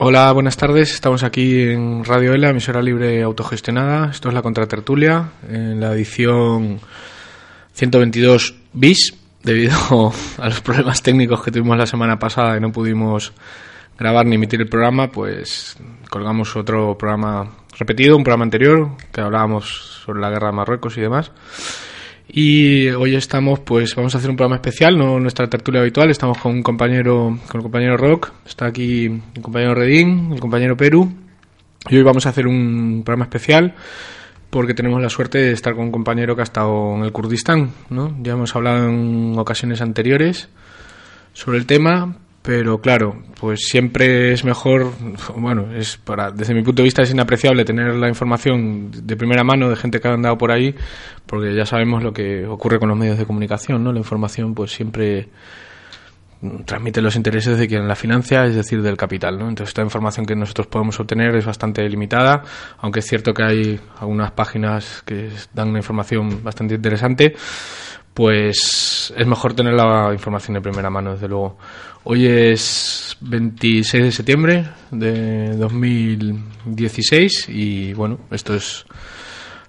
Hola, buenas tardes. Estamos aquí en Radio ELA, emisora libre autogestionada. Esto es la Contratertulia, en la edición 122 bis, debido a los problemas técnicos que tuvimos la semana pasada y no pudimos grabar ni emitir el programa, pues colgamos otro programa repetido, un programa anterior, que hablábamos sobre la guerra de Marruecos y demás. Y hoy estamos, pues vamos a hacer un programa especial, no nuestra tertulia habitual. Estamos con un compañero, con el compañero Rock, está aquí el compañero Redín, el compañero Perú. Y hoy vamos a hacer un programa especial porque tenemos la suerte de estar con un compañero que ha estado en el Kurdistán, ¿no? Ya hemos hablado en ocasiones anteriores sobre el tema, pero claro, pues siempre es mejor, bueno, es para, desde mi punto de vista es inapreciable tener la información de primera mano de gente que ha andado por ahí, porque ya sabemos lo que ocurre con los medios de comunicación, ¿no? La información pues siempre transmite los intereses de quien la financia, es decir, del capital, ¿no? Entonces esta información que nosotros podemos obtener es bastante limitada, aunque es cierto que hay algunas páginas que dan una información bastante interesante, pues es mejor tener la información de primera mano, desde luego. Hoy es 26 de septiembre de 2016 y bueno, esto es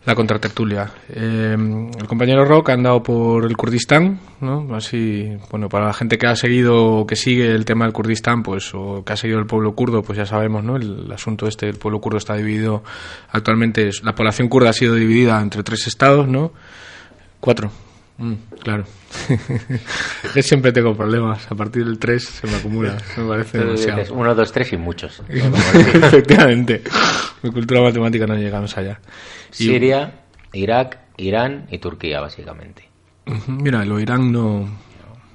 la contratertulia. Eh, el compañero Rock ha andado por el Kurdistán, ¿no? Así, bueno, para la gente que ha seguido o que sigue el tema del Kurdistán, pues, o que ha seguido el pueblo kurdo, pues ya sabemos, ¿no? El, asunto este, el pueblo kurdo está dividido actualmente, la población kurda ha sido dividida entre tres estados, ¿no? Cuatro, Mm, claro. Yo siempre tengo problemas. A partir del 3 se me acumula. Me parece demasiado. 1, 2, 3 y muchos. Efectivamente. Mi cultura matemática no llegamos allá. Siria, Irak, Irán y Turquía, básicamente. Mira, lo Irán no.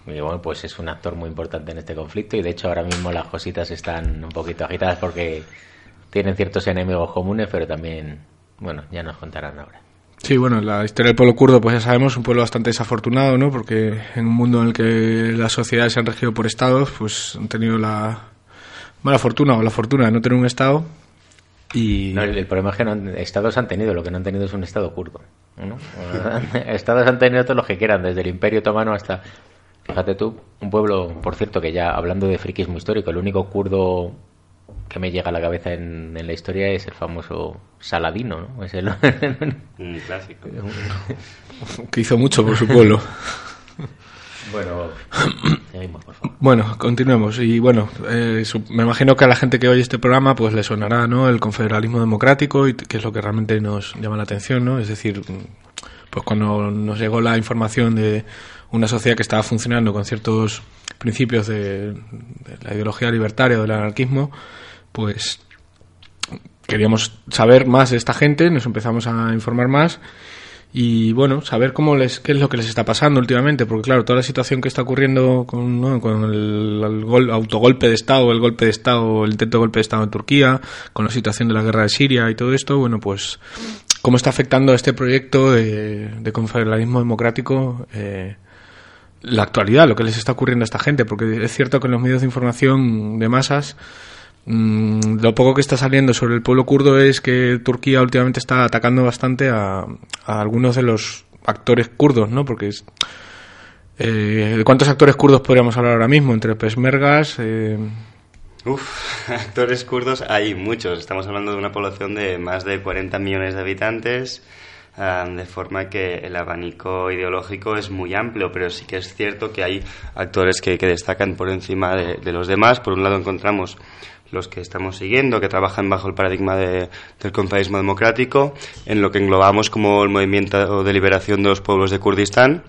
Y bueno, pues es un actor muy importante en este conflicto y de hecho ahora mismo las cositas están un poquito agitadas porque tienen ciertos enemigos comunes, pero también, bueno, ya nos contarán ahora. Sí, bueno, la historia del pueblo kurdo, pues ya sabemos, un pueblo bastante desafortunado, ¿no? Porque en un mundo en el que las sociedades se han regido por estados, pues han tenido la mala fortuna o la fortuna de no tener un estado. Y... el, problema es que no estados han tenido, lo que no han tenido es un estado kurdo. ¿no? estados han tenido todos los que quieran, desde el Imperio Otomano hasta, fíjate tú, un pueblo, por cierto, que ya hablando de friquismo histórico, el único kurdo que me llega a la cabeza en, la historia es el famoso Saladino, ¿no? Es el... Un clásico. que hizo mucho por su pueblo. Bueno, seguimos, por favor. Bueno, continuemos. Y bueno, eh, me imagino que a la gente que oye este programa pues le sonará ¿no? el confederalismo democrático y que es lo que realmente nos llama la atención, ¿no? Es decir, pues cuando nos llegó la información de una sociedad que estaba funcionando con ciertos principios de, la ideología libertaria o del anarquismo, pues queríamos saber más de esta gente, nos empezamos a informar más y bueno, saber cómo les, qué es lo que les está pasando últimamente, porque claro, toda la situación que está ocurriendo con, con el, autogolpe de Estado, el golpe de Estado, el intento de golpe de Estado en Turquía, con la situación de la guerra de Siria y todo esto, bueno, pues cómo está afectando este proyecto de, de confederalismo democrático eh, la actualidad, lo que les está ocurriendo a esta gente, porque es cierto que en los medios de información de masas Mm, lo poco que está saliendo sobre el pueblo kurdo es que Turquía últimamente está atacando bastante a, algunos de los actores kurdos, ¿no? Porque es, eh, ¿De cuántos actores kurdos podríamos hablar ahora mismo? Entre pesmergas. Eh... Uf, actores kurdos hay muchos. Estamos hablando de una población de más de 40 millones de habitantes, ah, de forma que el abanico ideológico es muy amplio, pero sí que es cierto que hay actores que, destacan por encima de, los demás. Por un lado encontramos los que estamos siguiendo, que trabajan bajo el paradigma de, del confederismo democrático, en lo que englobamos como el movimiento de liberación de los pueblos de Kurdistán,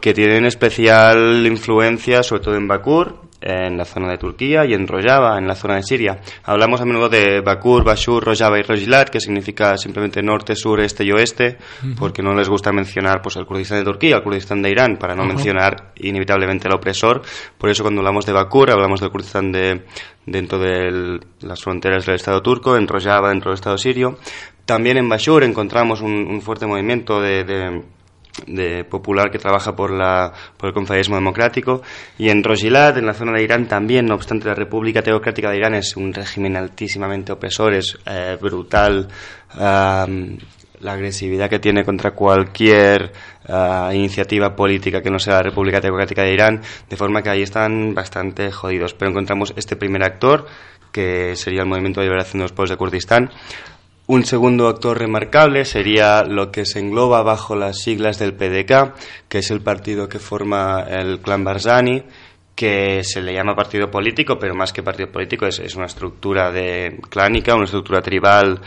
que tienen especial influencia sobre todo en Bakur, en la zona de Turquía y en Rojava, en la zona de Siria. Hablamos a menudo de Bakur, Bashur, Rojava y Rojilat, que significa simplemente norte, sur, este y oeste, porque no les gusta mencionar pues, el Kurdistán de Turquía, el Kurdistán de Irán, para no mencionar inevitablemente el opresor. Por eso cuando hablamos de Bakur, hablamos del Kurdistán de, dentro de las fronteras del Estado turco, en Rojava dentro del Estado sirio. También en Bashur encontramos un, fuerte movimiento de de popular que trabaja por, la, por el confederismo democrático. Y en Rojilat, en la zona de Irán, también, no obstante, la República Teocrática de Irán es un régimen altísimamente opresor, es eh, brutal. la agresividad que tiene contra cualquier ah, iniciativa política que no sea la República Teocrática de Irán, de forma que ahí están bastante jodidos. Pero encontramos este primer actor, que sería el Movimiento de Liberación de los Pueblos de Kurdistán, un segundo actor remarcable sería lo que se engloba bajo las siglas del PDK, que es el partido que forma el clan Barzani, que se le llama partido político, pero más que partido político es, una estructura de clánica, una estructura tribal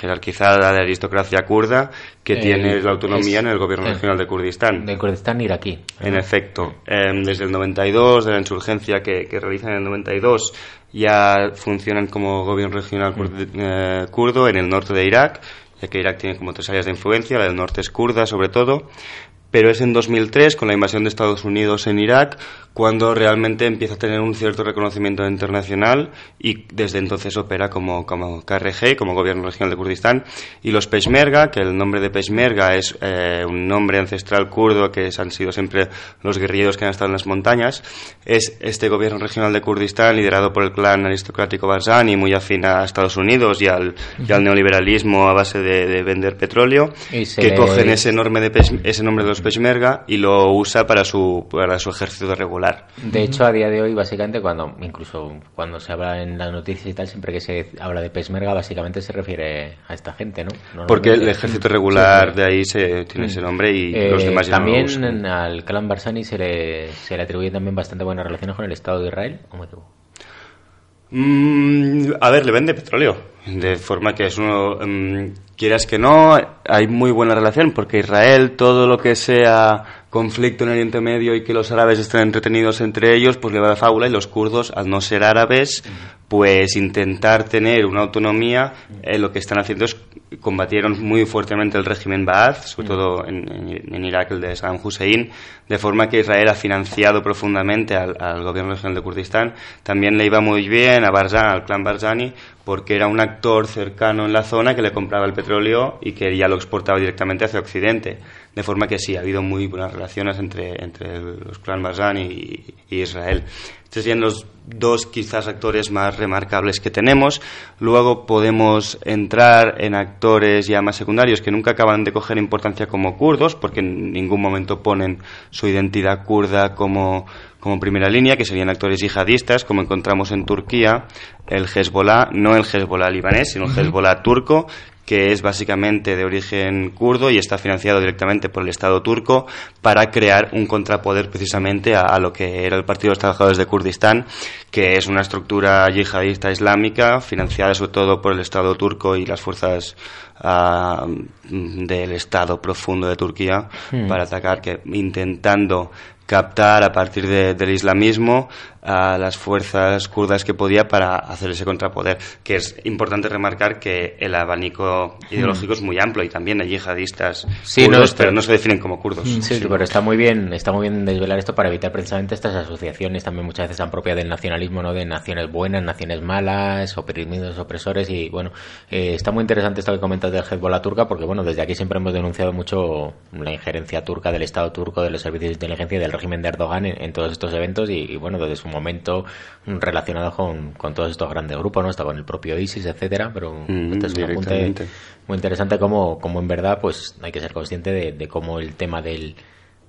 jerarquizada de aristocracia kurda que tiene la autonomía en el gobierno regional de Kurdistán. De Kurdistán iraquí. En efecto. Em, desde el 92, de la insurgencia que, que realizan en el 92, ya funcionan como gobierno regional mm. eh, kurdo en el norte de Irak, ya que Irak tiene como tres áreas de influencia, la del norte es kurda sobre todo, pero es en 2003, con la invasión de Estados Unidos en Irak, cuando realmente empieza a tener un cierto reconocimiento internacional y desde entonces opera como, como KRG, como Gobierno Regional de Kurdistán, y los Peshmerga, que el nombre de Peshmerga es eh, un nombre ancestral kurdo que han sido siempre los guerrilleros que han estado en las montañas, es este Gobierno Regional de Kurdistán liderado por el clan aristocrático Barzani, muy afín a Estados Unidos y al, neoliberalismo a base de, vender petróleo, que cogen ese, enorme de ese nombre de los Peshmerga y lo usa para su, para su ejército regular. De hecho, a día de hoy, básicamente, cuando incluso cuando se habla en las noticias y tal, siempre que se habla de Peshmerga, básicamente se refiere a esta gente, ¿no? Porque el ejército regular de ahí se, tiene ese nombre y eh, los demás También al clan Barzani se le, se le atribuyen también bastante buenas relaciones con el Estado de Israel, ¿o me mm, a ver, le vende petróleo, de forma que es uno, mm, quieras que no, hay muy buena relación, porque Israel, todo lo que sea conflicto en Oriente Medio y que los árabes estén entretenidos entre ellos, pues le va la fábula y los kurdos, al no ser árabes, pues intentar tener una autonomía, eh, lo que están haciendo es combatieron muy fuertemente el régimen Baath, sobre todo en, Irak el de Saddam Hussein, de forma que Israel ha financiado profundamente al, gobierno regional de Kurdistán. También le iba muy bien a Barzani, al clan Barzani, porque era un actor cercano en la zona que le compraba el petróleo y que ya lo exportaba directamente hacia Occidente. De forma que sí, ha habido muy buenas relaciones entre, entre los clan Barzani y, y Israel. Serían los dos quizás actores más remarcables que tenemos. Luego podemos entrar en actores ya más secundarios que nunca acaban de coger importancia como kurdos, porque en ningún momento ponen su identidad kurda como, como primera línea, que serían actores yihadistas, como encontramos en Turquía, el Hezbollah, no el Hezbollah libanés, sino el Hezbollah turco, que es básicamente de origen kurdo y está financiado directamente por el Estado turco para crear un contrapoder precisamente a, lo que era el Partido de los Trabajadores de Kurdistán, que es una estructura yihadista islámica financiada sobre todo por el Estado turco y las fuerzas ah, del Estado profundo de Turquía hmm. para atacar, que intentando captar a partir del islamismo a las fuerzas kurdas que podía para hacer ese contrapoder. Que es importante remarcar que el abanico ideológico es muy amplio y también hay yihadistas Sí, kurdos, no, pero no se definen como kurdos. Sí, pero está muy bien, está muy bien desvelar esto para evitar precisamente estas asociaciones también muchas veces tan propias del nacionalismo, ¿no? De naciones buenas, naciones malas, oprimidos, opresores y bueno, eh, está muy interesante esto que comentas del Hezbollah turca porque bueno, desde aquí siempre hemos denunciado mucho la injerencia turca del Estado turco, de los servicios de inteligencia y del régimen de Erdogan en, en todos estos eventos y, y, bueno, desde su momento relacionado con, con todos estos grandes grupos, ¿no? Hasta con el propio ISIS, etcétera, pero Mm, este es un apunte muy interesante como, como en verdad pues hay que ser consciente de, de cómo el tema del,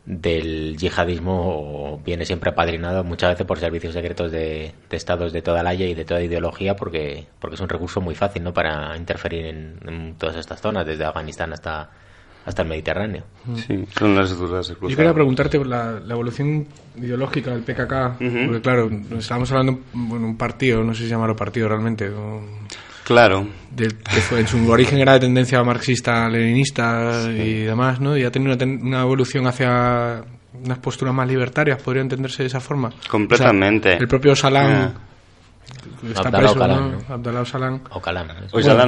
del yihadismo viene siempre apadrinado muchas veces por servicios secretos de, de estados de toda la Haya y de toda ideología porque, porque es un recurso muy fácil ¿no? para interferir en, en todas estas zonas, desde Afganistán hasta, hasta el Mediterráneo. Sí, son las dudas Yo quería preguntarte por la, la evolución ideológica del PKK, porque claro, estábamos hablando bueno, un partido, no sé si llamarlo partido realmente, o- Claro, de- que fue, en su origen era de tendencia marxista, leninista y demás, ¿no? Y ha tenido una, ten- una evolución hacia unas posturas más libertarias, podría entenderse de esa forma. Completamente. O sea, el propio Salam está Abdalá preso, Ocalan, ¿no? ¿no? Abdalá Ocalan.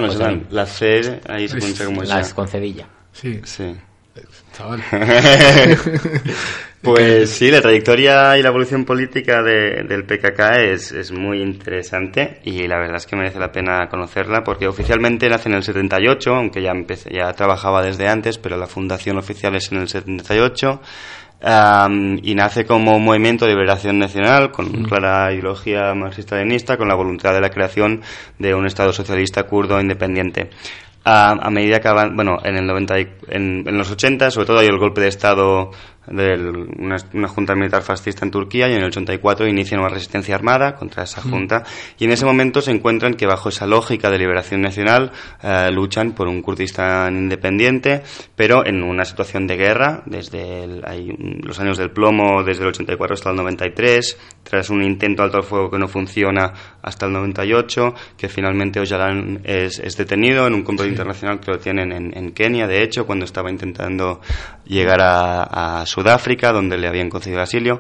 Islam. La C ahí se pronuncia como Las esa. con cedilla. Sí, Sí. chaval. Pues sí, la trayectoria y la evolución política de- del PKK es, es muy interesante y la verdad es que merece la pena conocerla porque oficialmente nace en el 78, aunque ya, empecé, ya trabajaba desde antes, pero la fundación oficial es en el 78. am, y nace como un movimiento de liberación nacional con clara ideología marxista-leninista con la voluntad de la creación de un Estado socialista kurdo independiente a, a medida que avan- bueno en el 90 y- en, en los 80 sobre todo hay el golpe de estado de una, una junta militar fascista en Turquía y en el 84 inician una resistencia armada contra esa junta. Y en ese momento se encuentran que bajo esa lógica de liberación nacional eh, luchan por un Kurdistán independiente pero en una situación de guerra desde el- hay los años del plomo desde el 84 hasta el 93 tras un intento alto al fuego que no funciona hasta el 98 que finalmente Öcalan es, es detenido en un complot internacional que lo tienen en, en Kenia de hecho cuando estaba intentando llegar a, a Sudáfrica donde le habían concedido asilo.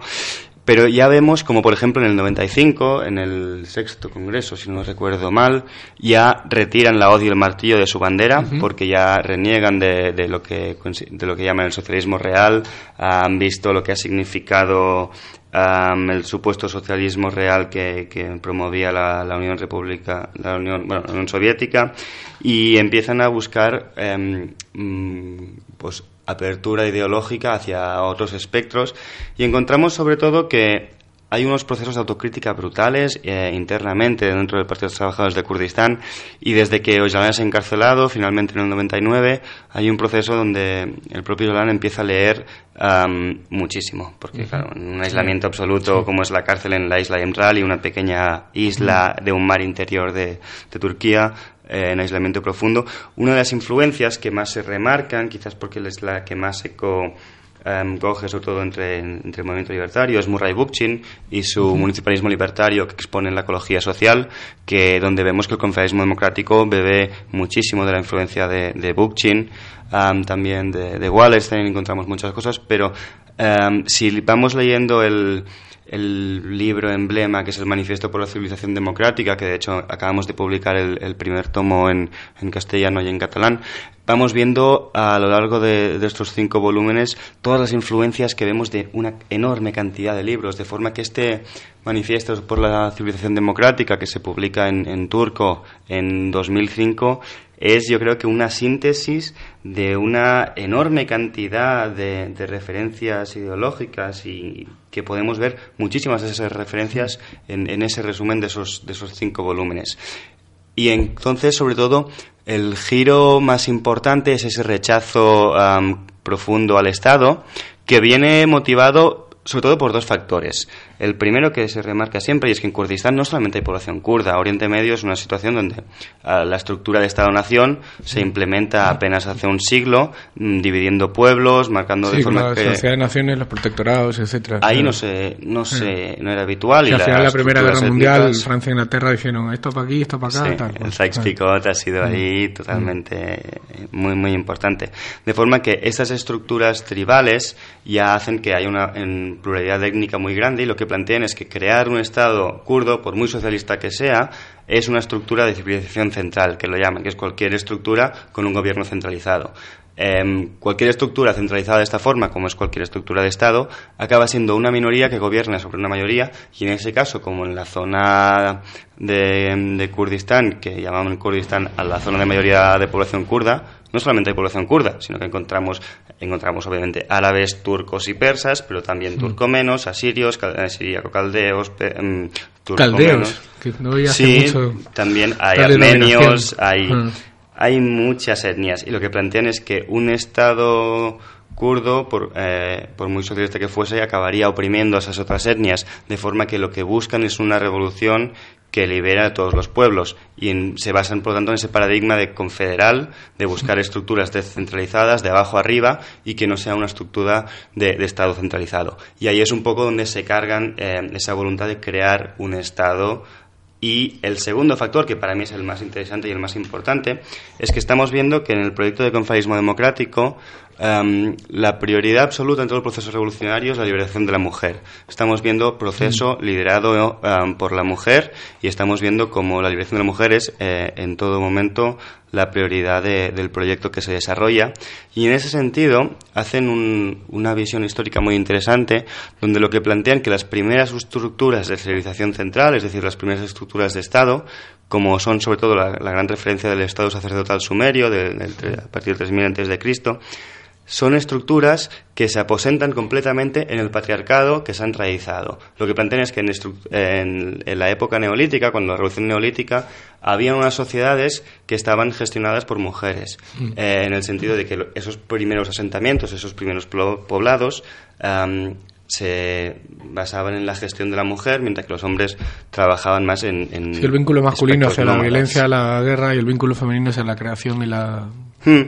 Pero ya vemos como por ejemplo en el 95 en el sexto congreso si no recuerdo mal ya retiran la hoz y el martillo de su bandera porque ya reniegan de, de lo que de lo que llaman el socialismo real. Han visto lo que ha significado el supuesto socialismo real que, que promovía la, la Unión República, la Unión, bueno, la Unión Soviética, y empiezan a buscar em, mm, pues apertura ideológica hacia otros espectros y encontramos sobre todo que hay unos procesos de autocrítica brutales eh, internamente dentro del Partido de los Trabajadores de Kurdistán y desde que Öcalan es encarcelado, finalmente en el 99, hay un proceso donde el propio Öcalan empieza a leer muchísimo, porque claro, en un aislamiento absoluto como es la cárcel en la isla Emral y una pequeña isla de un mar interior de, de Turquía, eh, en aislamiento profundo, una de las influencias que más se remarcan, quizás porque es la que más eco em, coge sobre todo entre, entre el movimiento libertario es Murray Bookchin y su municipalismo libertario que expone la ecología social que donde vemos que el confederalismo democrático bebe muchísimo de la influencia de, de Bookchin am, también de, de Wallerstein encontramos muchas cosas pero em, si vamos leyendo el el libro emblema que es el Manifiesto por la Civilización Democrática, que de hecho acabamos de publicar el, primer tomo en, en castellano y en catalán, vamos viendo a lo largo de, de estos cinco volúmenes todas las influencias que vemos de una enorme cantidad de libros, de forma que este Manifiesto por la Civilización Democrática, que se publica en, en turco en 2005, es yo creo que una síntesis de una enorme cantidad de, de referencias ideológicas y que podemos ver muchísimas de esas referencias en, en ese resumen de esos, de esos cinco volúmenes. Y entonces, sobre todo, el giro más importante es ese rechazo profundo al Estado, que viene motivado sobre todo por dos factores. El primero que se remarca siempre y es que en Kurdistán no solamente hay población kurda. Oriente Medio es una situación donde ah, la estructura de Estado-nación se implementa apenas hace un siglo, mm, dividiendo pueblos, marcando de forma la que... Sociedad de Naciones, los protectorados, etcétera. Ahí Claro. no se, no se, no era habitual. Y y al final de la Primera Guerra estructuras Mundial, étnicas- Francia e Inglaterra dijeron esto para aquí, esto para acá, tal. el cual. Sykes-Picot ha sido Mm. ahí totalmente muy muy importante. De forma que estas estructuras tribales ya hacen que haya una en pluralidad étnica muy grande y lo que plantean es que crear un Estado kurdo, por muy socialista que sea, es una estructura de civilización central, que lo llaman, que es cualquier estructura con un gobierno centralizado. Em, cualquier estructura centralizada de esta forma, como es cualquier estructura de Estado, acaba siendo una minoría que gobierna sobre una mayoría y en ese caso, como en la zona de, de Kurdistán, que llamaban Kurdistán a la zona de mayoría de población kurda, no solamente hay población kurda, sino que encontramos, encontramos obviamente árabes, turcos y persas, pero también turcomenos, asirios, eh, siríaco-caldeos, pe- em, turcomenos. Caldeos, que no Sí, mucho también hay armenios, hay, Mm. Hay muchas etnias y lo que plantean es que un Estado kurdo, por, eh, por muy socialista que fuese, acabaría oprimiendo a esas otras etnias, de forma que lo que buscan es una revolución que libera a todos los pueblos y en- se basan, por lo tanto, en ese paradigma de confederal, de buscar estructuras descentralizadas, de abajo arriba, y que no sea una estructura de, Estado centralizado. Y ahí es un poco donde se cargan eh, esa voluntad de crear un Estado y el segundo factor, que para mí es el más interesante y el más importante, es que estamos viendo que en el proyecto de confederalismo democrático em, la prioridad absoluta en todo el proceso revolucionario es la liberación de la mujer. Estamos viendo proceso liderado em, por la mujer y estamos viendo cómo la liberación de la mujer es eh, en todo momento la prioridad de- del proyecto que se desarrolla. Y en ese sentido hacen un- una visión histórica muy interesante, donde lo que plantean que las primeras estructuras de civilización central, es decir, las primeras estructuras de Estado, como son sobre todo la, la gran referencia del Estado sacerdotal sumerio, de- tre- a partir de 3000 antes de Cristo, son estructuras que se aposentan completamente en el patriarcado que se han raizado. Lo que plantean es que en, en- en la época neolítica, cuando la revolución neolítica, había unas sociedades que estaban gestionadas por mujeres, eh, en el sentido de que esos primeros asentamientos, esos primeros poblados, am, se basaban en la gestión de la mujer, mientras que los hombres trabajaban más en... en Sí, el vínculo masculino hacia la violencia, la guerra y el vínculo femenino hacia la creación y la... Hmm.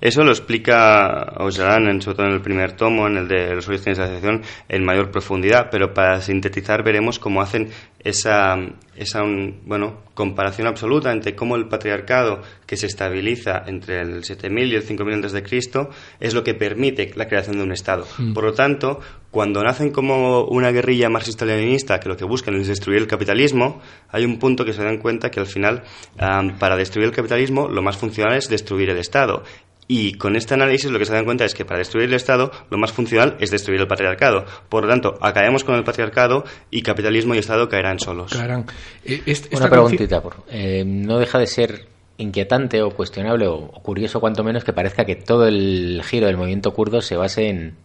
Eso lo explica Ojalan, en, sobre todo en el primer tomo, en el de los orígenes de la civilización, en mayor profundidad, pero para sintetizar veremos cómo hacen esa, esa un- bueno, comparación absoluta entre cómo el patriarcado que se estabiliza entre el 7000 y el 5000 antes de Cristo es lo que permite la creación de un Estado. Por lo tanto, cuando nacen como una guerrilla marxista-leninista que lo que buscan es destruir el capitalismo, hay un punto que se dan cuenta que al final, am, para destruir el capitalismo, lo más funcional es destruir el Estado. Y con este análisis lo que se dan cuenta es que para destruir el Estado lo más funcional es destruir el patriarcado. Por lo tanto, acabemos con el patriarcado y capitalismo y Estado caerán solos. Caerán. Eh, Una preguntita, por, eh, no deja de ser inquietante o cuestionable o, o curioso cuanto menos que parezca que todo el giro del movimiento kurdo se base en,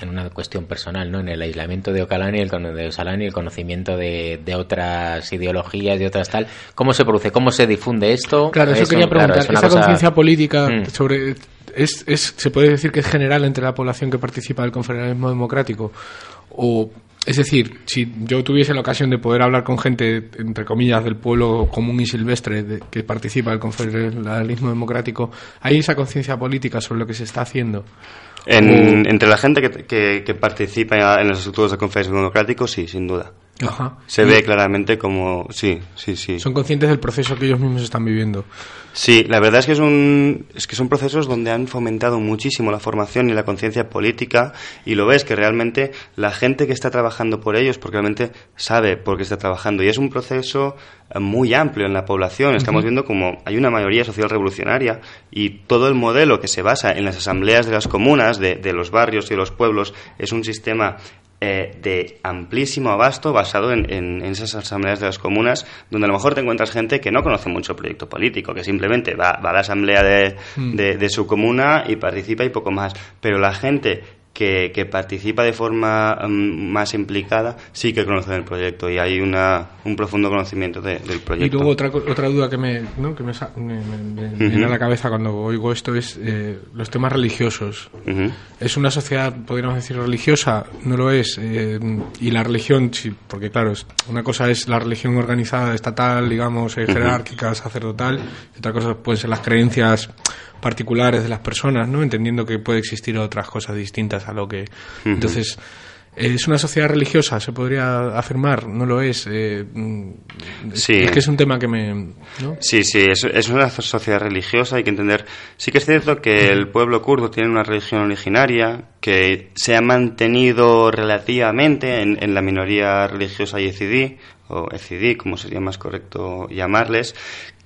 en una cuestión personal, ¿no? En el aislamiento de Ocalan y el, de Ocalan y el conocimiento de, de otras ideologías, de otras tal. ¿Cómo se produce? ¿Cómo se difunde esto? Claro, eso Es quería claro, preguntar. es ¿Esa cosa- conciencia política Mm. sobre es, es se puede decir que es general entre la población que participa del confederalismo democrático? O es decir, si yo tuviese la ocasión de poder hablar con gente, entre comillas, del pueblo común y silvestre de- que participa del confederalismo democrático, ¿hay esa conciencia política sobre lo que se está haciendo? En- O- entre la gente que, que- que participa en las estructuras de conferencia democrático, sí, sin duda. Ajá. Se ve claramente como... Sí, sí, sí. Son conscientes del proceso que ellos mismos están viviendo. Sí, la verdad es que, es, un, es que son procesos donde han fomentado muchísimo la formación y la conciencia política y lo ves que realmente la gente que está trabajando por ellos, porque realmente sabe por qué está trabajando y es un proceso eh, muy amplio en la población. Estamos viendo como hay una mayoría social revolucionaria y todo el modelo que se basa en las asambleas de las comunas, de, de los barrios y de los pueblos, es un sistema eh, de amplísimo abasto basado en, en- en esas asambleas de las comunas, donde a lo mejor te encuentras gente que no conoce mucho el proyecto político, que simplemente va, va a la asamblea de, de- de su comuna y participa y poco más. Pero la gente que, que participa de forma mm, más implicada, sí que conocen el proyecto y hay una, un profundo conocimiento de- del Y proyecto. luego otra, otra duda que me, ¿no? que me, me- me- me viene a la cabeza cuando oigo esto es eh, los temas religiosos. Ujú. ¿Es una sociedad, podríamos decir, religiosa? No lo es. eh, y la religión, sí, porque claro, una cosa es la religión organizada, estatal, digamos, eh, jerárquica, sacerdotal, y otra cosa pueden ser las creencias particulares de las personas, ¿no? Entendiendo que puede existir otras cosas distintas a lo que... Entonces, eh, ¿es una sociedad religiosa? ¿Se podría afirmar? ¿No lo es? Eh, mm, Sí. Es que es un tema que me... ¿no? Sí, sí, es, es una sociedad religiosa, hay que entender. Sí que es cierto que el pueblo kurdo tiene una religión originaria que se ha mantenido relativamente en, en la minoría religiosa yezidí, o ezidí, como sería más correcto llamarles,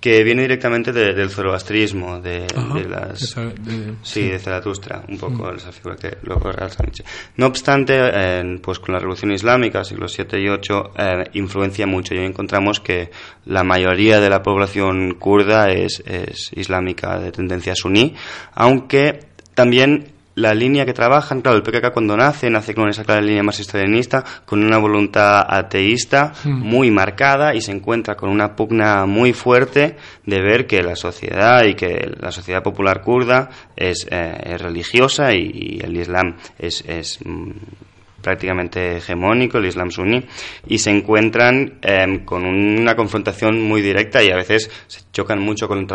que viene directamente de- del zoroastrismo, de, Ajá, de las... de- Sí, de Zaratustra, un poco esa figura que luego Nietzsche. No obstante, eh, pues con la revolución islámica, siglos 7 y 8, eh, influencia mucho y hoy encontramos que la mayoría de la población kurda es, es islámica de tendencia suní, aunque también la línea que trabajan, claro, el PKK cuando nace, nace con esa clara línea marxista-leninista, con una voluntad ateísta muy marcada y se encuentra con una pugna muy fuerte de ver que la sociedad y que la sociedad popular kurda es, eh, es religiosa y, y el Islam es, es mm, prácticamente hegemónico, el Islam suní, y se encuentran em, con una confrontación muy directa y a veces se chocan mucho con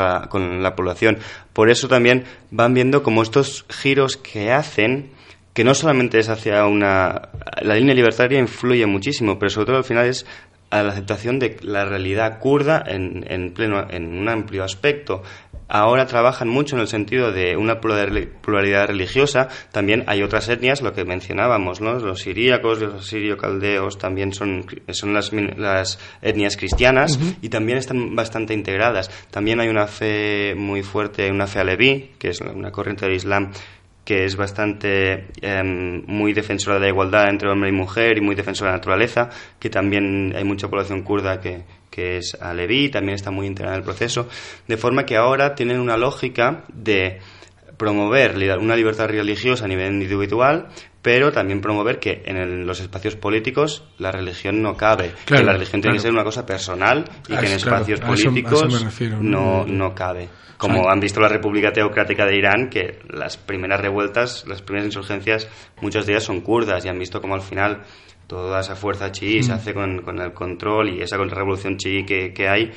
la población. Por eso también van viendo como estos giros que hacen, que no solamente es hacia una... La línea libertaria influye muchísimo, pero sobre todo al final es a la aceptación de la realidad kurda en, en pleno en un amplio aspecto. Ahora trabajan mucho en el sentido de una plurali- pluralidad religiosa. También hay otras etnias lo que mencionábamos ¿no? los siríacos los sirio-caldeos también son son las, las etnias cristianas y también están bastante integradas. También hay una fe muy fuerte una fe aleví que es una corriente del islam que es bastante em, muy defensora de la igualdad entre hombre y mujer y muy defensora de la naturaleza, que también hay mucha población kurda que, que es aleví, también está muy integrada en el proceso, de forma que ahora tienen una lógica de promover una libertad religiosa a nivel individual, pero también promover que en el- los espacios políticos la religión no cabe, Claro, que la religión tiene que ser una cosa personal y Ah, que en claro, espacios a eso- a eso me políticos refiero, no, ¿no? cabe. Como han visto la República Teocrática de Irán, que las primeras revueltas, las primeras insurgencias, muchas de ellas son kurdas y han visto como al final toda esa fuerza chií Mm. se hace con, con el control y esa contrarrevolución chií que, que hay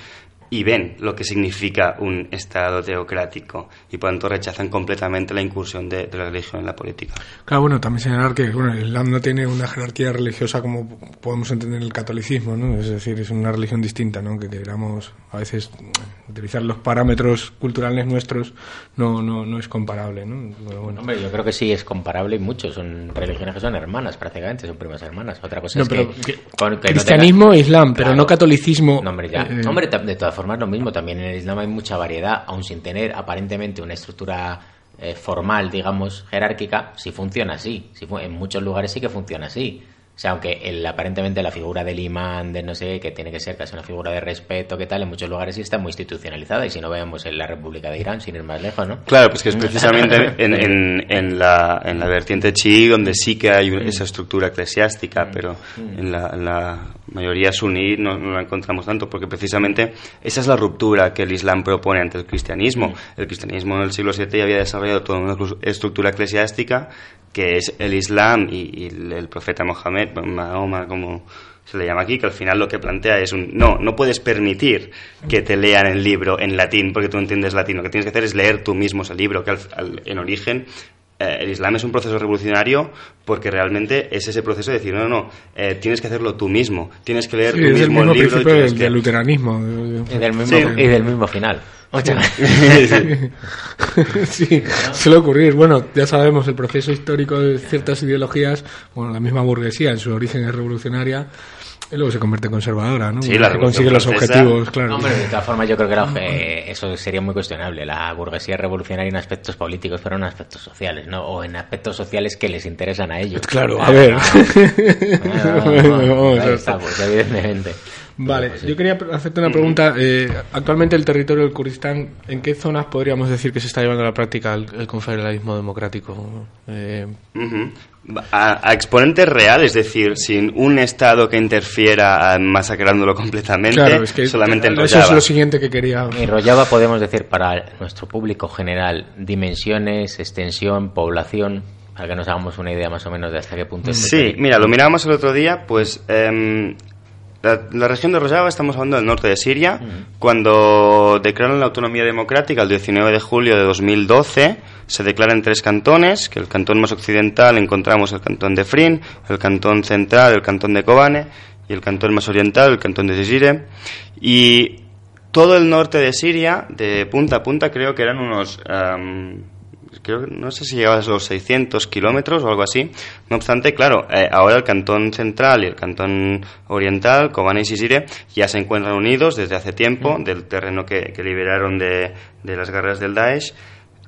y ven lo que significa un Estado teocrático y por tanto rechazan completamente la incursión de, de la religión en la política. Claro, bueno, también señalar que bueno, el Islam no tiene una jerarquía religiosa como podemos entender el catolicismo, ¿no? Es decir, es una religión distinta, ¿no? Que queramos a veces mm, utilizar los parámetros culturales nuestros no, no, no es comparable, ¿no? Pero bueno. Hombre, yo creo que sí es comparable y mucho. Son religiones que son hermanas prácticamente, son primas hermanas. Otra cosa No, es pero que, que- que no cristianismo tenga- e islam, pero Claro. no catolicismo. No, hombre, ya. eh, Hombre, de todas formas lo mismo. También en el Islam hay mucha variedad, aun sin tener aparentemente una estructura eh, formal, digamos, jerárquica, sí funciona así. Sí en muchos lugares sí que funciona así. O sea, aunque el, aparentemente la figura del imán, de no sé, que tiene que ser casi una figura de respeto, que tal, en muchos lugares sí está muy institucionalizada. Y si no veamos en la República de Irán, sin ir más lejos, ¿no? Claro, pues que es precisamente en, en, en la, en la vertiente chií donde sí que hay un- esa estructura eclesiástica, pero en la, en la mayoría suní no, no la encontramos tanto, porque precisamente esa es la ruptura que el Islam propone ante el cristianismo. El cristianismo en el siglo VII ya había desarrollado toda una estructura eclesiástica que es el Islam y, y el, profeta Mohammed, Mahoma, como se le llama aquí, que al final lo que plantea es un no, no puedes permitir que te lean el libro en latín porque tú entiendes latín. Lo que tienes que hacer es leer tú mismo ese libro, que al- en origen eh, el Islam es un proceso revolucionario porque realmente es ese proceso de decir, no, no, eh, tienes que hacerlo tú mismo, tienes que leer sí, tú es el mismo mismo el libro y principio tienes del, que... del luteranismo. Y del mismo, Sí. y del mismo final. sí, suele ocurrir. Bueno, ya sabemos el proceso histórico de ciertas ideologías. Bueno, la misma burguesía en su origen es revolucionaria y luego se convierte en conservadora, ¿no? Sí, la consigue los objetivos, claro. Hombre, de todas formas, yo creo que la- eh, eso sería muy cuestionable. La burguesía es revolucionaria en aspectos políticos, pero no en aspectos sociales, ¿no? O en aspectos sociales que les interesan a ellos. Claro, a ver. Ah, no, no, no, a ahí ver. está, pues, evidentemente. Vale, yo quería hacerte una pregunta. Eh, actualmente el territorio del Kurdistán, ¿en qué zonas podríamos decir que se está llevando a la práctica el, el confederalismo democrático? Eh, a, a exponentes reales, es decir, sin un Estado que interfiera ah, masacrándolo completamente, claro, es que solamente en eso es lo siguiente que quería. Y Rojava podemos decir para nuestro público general dimensiones, extensión, población, para que nos hagamos una idea más o menos de hasta qué punto. Sí, mira, lo mirábamos el otro día, pues em, la, la región de Rojava, estamos hablando del norte de Siria, cuando declaran la autonomía democrática el 19 de julio de 2012, se declaran tres cantones, que el cantón más occidental encontramos el cantón de Frin, el cantón central, el cantón de Kobane, y el cantón más oriental, el cantón de Zizire, y todo el norte de Siria, de punta a punta, creo que eran unos... creo no sé si llegaba a los 600 kilómetros o algo así. No obstante, claro, eh, ahora el cantón central y el cantón oriental, Kobane y Sisire, ya se encuentran unidos desde hace tiempo del terreno que, que liberaron de, de las guerras del Daesh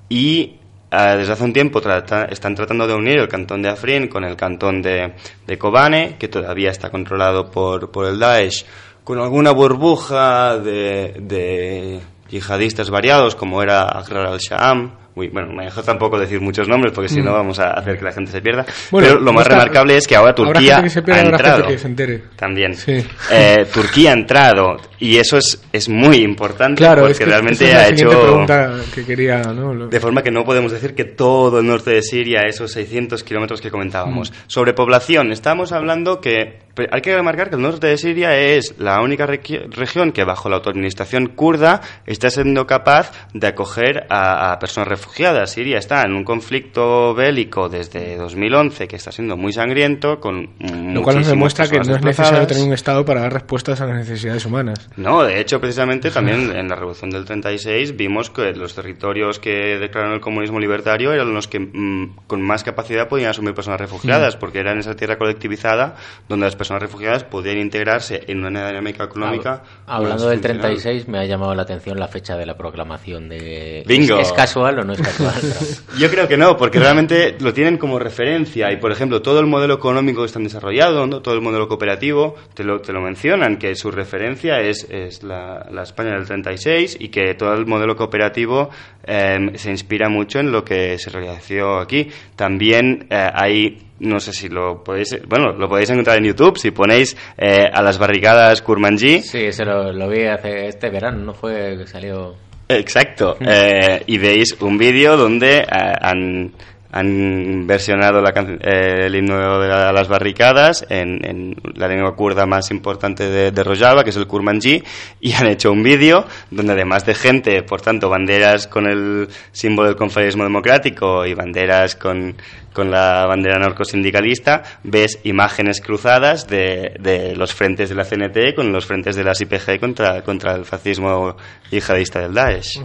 y eh, desde hace un tiempo trata- están tratando de unir el cantón de Afrin con el cantón de, de Kobane, que todavía está controlado por, por el Daesh, con alguna burbuja de, de yihadistas variados, como era Agrar al-Sham. Bueno, me dejo tampoco decir muchos nombres porque si no vamos a hacer que la gente se pierda. Bueno, Pero lo más está- remarcable es que ahora Turquía que se pierda, ha entrado. que se entere. También. Sí. Eh, Turquía ha entrado y eso es, es muy importante Claro, porque es que realmente es ha hecho... pregunta que quería, De forma que no podemos decir que todo el norte de Siria, esos 600 kilómetros que comentábamos. Mm. Sobre población, estamos hablando que hay que remarcar que el norte de Siria es la única región que bajo la autoadministración kurda está siendo capaz de acoger a, a personas refugiadas. Siria está en un conflicto bélico desde 2011 que está siendo muy sangriento, con Lo cual nos demuestra que no es necesario tener un Estado para dar respuestas a las necesidades humanas. No, de hecho, precisamente también en la Revolución del 36 vimos que los territorios que declararon el comunismo libertario eran los que mm, con más capacidad podían asumir personas Mm. refugiadas, porque era en esa tierra colectivizada donde las personas refugiadas podían integrarse en una dinámica económica. Hablando más del funcional. 36, me ha llamado la atención la fecha de la proclamación de... Bingo. ¿Es, es casual o no Yo creo que no, porque realmente lo tienen como referencia y, por ejemplo, todo el modelo económico que están desarrollado, ¿no? todo el modelo cooperativo, te lo, te lo mencionan, que su referencia es, es la, la España del 36 y que todo el modelo cooperativo eh, se inspira mucho en lo que se realizó aquí. También eh, hay no sé si lo podéis, bueno, lo podéis encontrar en YouTube, si ponéis eh, a las barricadas Kurmanji, sí, eso lo, lo vi hace este verano, ¿no fue que salió...? Exacto. Eh, y veis un vídeo donde eh, han, han versionado la can- eh, el himno de la- las barricadas en, la lengua kurda más importante de, Rojava, que es el kurmanji, y han hecho un vídeo donde además de gente, por tanto, banderas con el símbolo del confederalismo democrático y banderas con, con la bandera narcosindicalista, ves imágenes cruzadas de, de los frentes de la CNT con los frentes de las IPG contra, contra el fascismo yihadista del Daesh.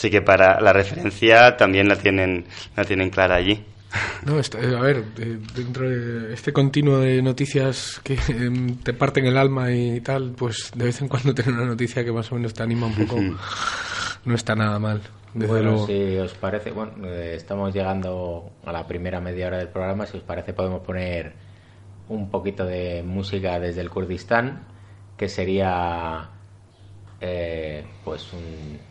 Así que para la referencia también la tienen, la tienen clara allí. No, está- eh, a ver, eh, dentro de este continuo de noticias que em, te parten el alma y tal, pues de vez en cuando tener una noticia que más o menos te anima un poco no está nada mal. Desde bueno, luego. si os parece, bueno, eh, estamos llegando a la primera media hora del programa, si os parece podemos poner un poquito de música desde el Kurdistán, que sería, eh, pues, un-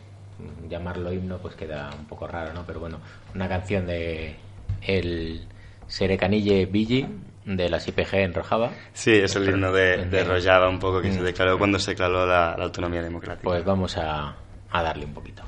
llamarlo himno, pues queda un poco raro, ¿no? Pero bueno, una canción de el Serecanille Billi de las IPG en Rojava. Sí, es el himno de, de Rojava un poco que se declaró cuando se declaró la, la autonomía democrática. Pues vamos a, a darle un poquito.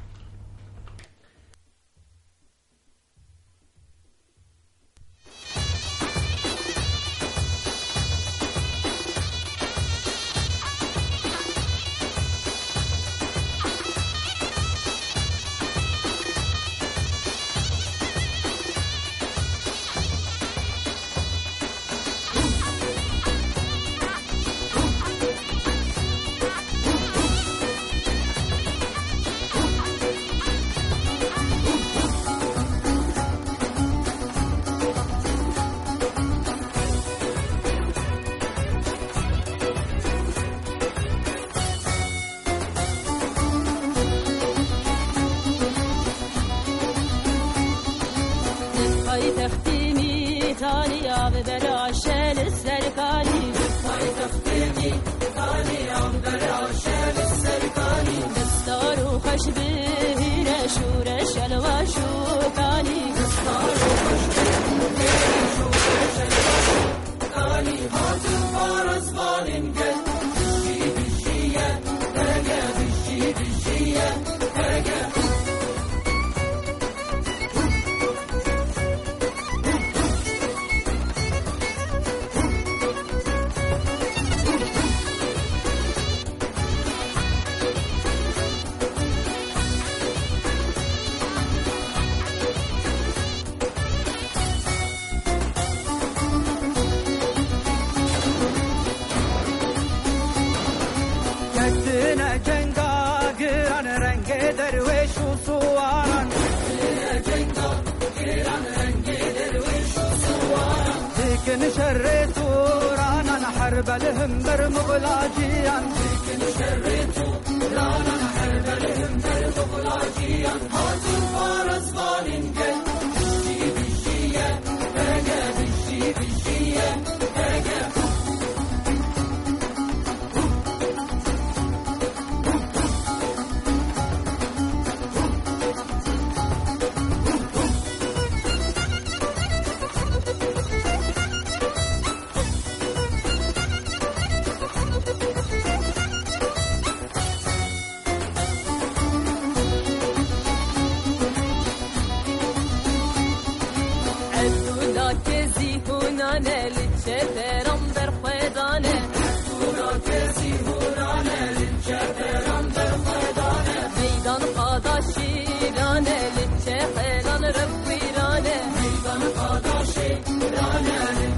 na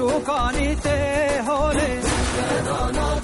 चुकानी से होने ये दोनों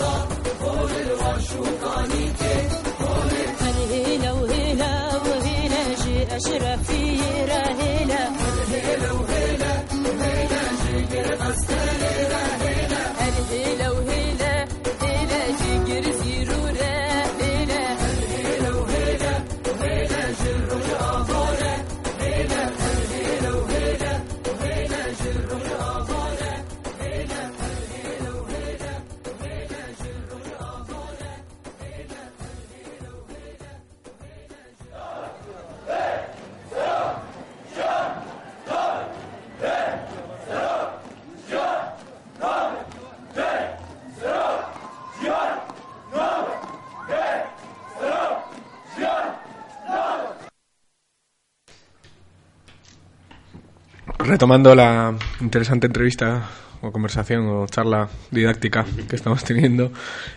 Retomando la interesante entrevista o conversación o charla didáctica que estamos teniendo,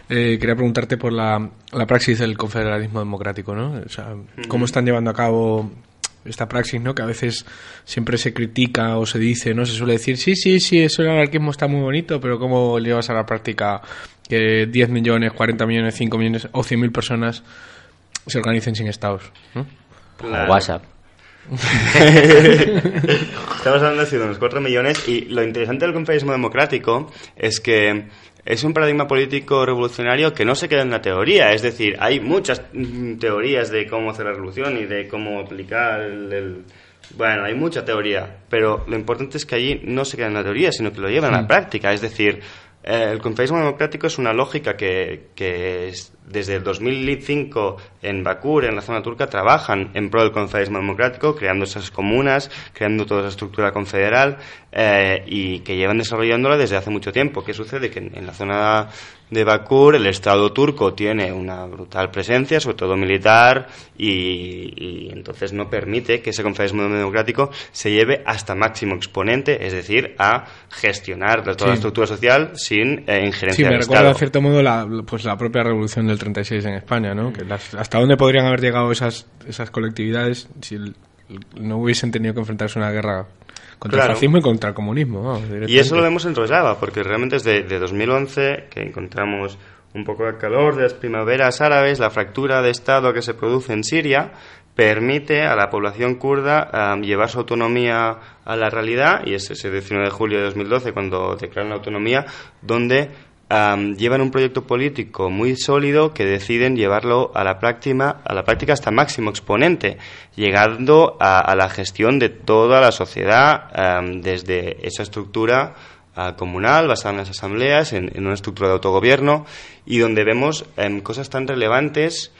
eh, quería preguntarte por la, la praxis del confederalismo democrático, ¿no? O sea, ¿cómo están llevando a cabo esta praxis, ¿no? Que a veces siempre se critica o se dice, ¿no? Se suele decir, sí, sí, sí, eso el anarquismo está muy bonito, pero ¿cómo llevas a la práctica que 10 millones, 40 millones, 5 millones o 100.000 personas se organicen sin estados, ¿no? WhatsApp. Estamos hablando de unos 4 millones y lo interesante del confederalismo democrático es que es un paradigma político revolucionario que no se queda en la teoría. Es decir, hay muchas mm, teorías de cómo hacer la revolución y de cómo aplicar el... el- Bueno, hay mucha teoría, pero lo importante es que allí no se queda en la teoría, sino que lo llevan a la práctica. Es decir, el confederalismo democrático es una lógica que, que es- desde el 2005 en Bakur, en la zona turca, trabajan en pro del confederalismo democrático, creando esas comunas, creando toda esa estructura confederal eh, y que llevan desarrollándola desde hace mucho tiempo. ¿Qué sucede? Que en la zona de Bakur el Estado turco tiene una brutal presencia, sobre todo militar, y, y entonces no permite que ese confederalismo democrático se lleve hasta máximo exponente, es decir, a gestionar toda Sí. la estructura social sin eh, Sí, injerencia me del recuerda Estado. en cierto modo la, pues la propia revolución del 36 en España, ¿no? Que las- hasta dónde podrían haber llegado esas, esas colectividades si el, no hubiesen tenido que enfrentarse a una guerra contra Claro. el fascismo y contra el comunismo. Y eso lo vemos en Rojava, porque realmente es de, de 2011 que encontramos un poco de calor de las primaveras árabes, la fractura de Estado que se produce en Siria permite a la población kurda am, llevar su autonomía a la realidad, y es ese 19 de julio de 2012 cuando declaran la autonomía, donde am, llevan un proyecto político muy sólido que deciden llevarlo a la práctica, a la práctica hasta máximo exponente, llegando a, a la gestión de toda la sociedad am, desde esa estructura ah, comunal basada en las asambleas, en, una estructura de autogobierno y donde vemos em, cosas tan relevantes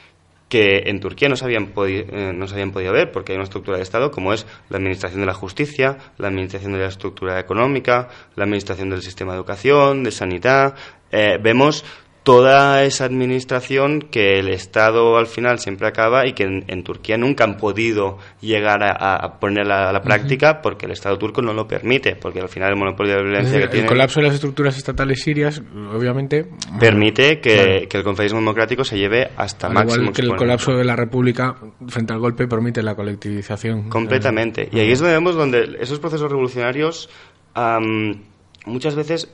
que en Turquía no se, habían eh, no se habían podido ver porque hay una estructura de Estado como es la administración de la justicia, la administración de la estructura económica, la administración del sistema de educación, de sanidad. Eh, vemos toda esa administración que el Estado al final siempre acaba y que en, en Turquía nunca han podido llegar a, a ponerla a la práctica porque el Estado turco no lo permite, porque al final el monopolio de la violencia que tiene el colapso de las estructuras estatales sirias, obviamente, permite que, Claro. que el confederismo democrático se lleve hasta al máximo igual que el colapso de la República frente al golpe permite la colectivización. Completamente. Y ahí es donde vemos donde esos procesos revolucionarios muchas veces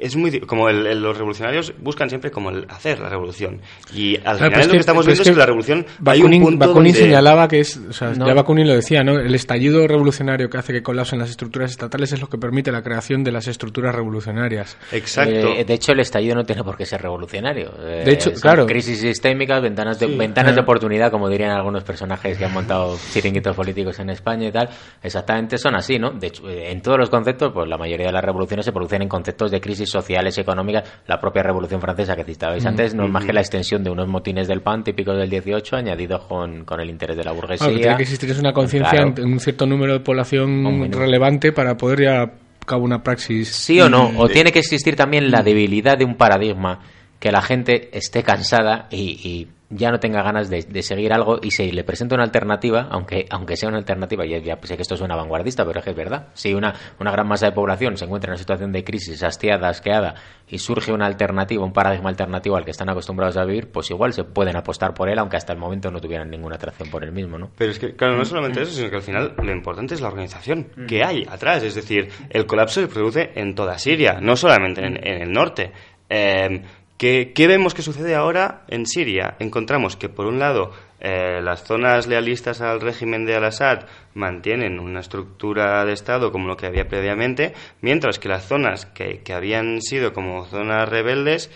es muy como el- el- los revolucionarios buscan siempre como el hacer la revolución y al Claro, final lo que, estamos viendo es que, la revolución hay un Bakunin, punto Bakunin donde- señalaba que es, o sea, No. ya Bakunin lo decía, ¿no? El estallido revolucionario que hace que colapsen las estructuras estatales es lo que permite la creación de las estructuras revolucionarias. exacto Eh, de hecho, el estallido no tiene por qué ser revolucionario. Eh, De hecho, son claro. Crisis sistémicas, ventanas de, ventanas de oportunidad, como dirían algunos personajes que han montado chiringuitos políticos en España y tal. Exactamente son así, ¿no? De hecho, eh, en todos los conceptos, pues la mayoría de las revoluciones se producen en conceptos de crisis sociales, económicas. La propia Revolución Francesa que citabais antes no es más que la extensión de unos motines del pan típicos del 18, añadidos con, con el interés de la burguesía. Claro, que tiene que existir es una conciencia Claro. en, un cierto número de población relevante para poder llevar a cabo una praxis. ¿Sí o no? ¿O tiene que existir también la debilidad de un paradigma que la gente esté cansada y, y ya no tenga ganas de, de seguir algo y se le presenta una alternativa, aunque, aunque sea una alternativa, ya, ya sé que esto suena vanguardista, pero es que es verdad. Si una, una gran masa de población se encuentra en una situación de crisis, hastiada, asqueada, y surge una alternativa, un paradigma alternativo al que están acostumbrados a vivir, pues igual se pueden apostar por él, aunque hasta el momento no tuvieran ninguna atracción por él mismo, ¿no? Pero es que, claro, no solamente eso, sino que al final lo importante es la organización que hay atrás. Es decir, el colapso se produce en toda Siria, no solamente en, en el norte. Eh, ¿qué, vemos que sucede ahora en Siria? Encontramos que, por un lado, eh, las zonas lealistas al régimen de Al-Assad mantienen una estructura de Estado como lo que había previamente, mientras que las zonas que habían sido como zonas rebeldes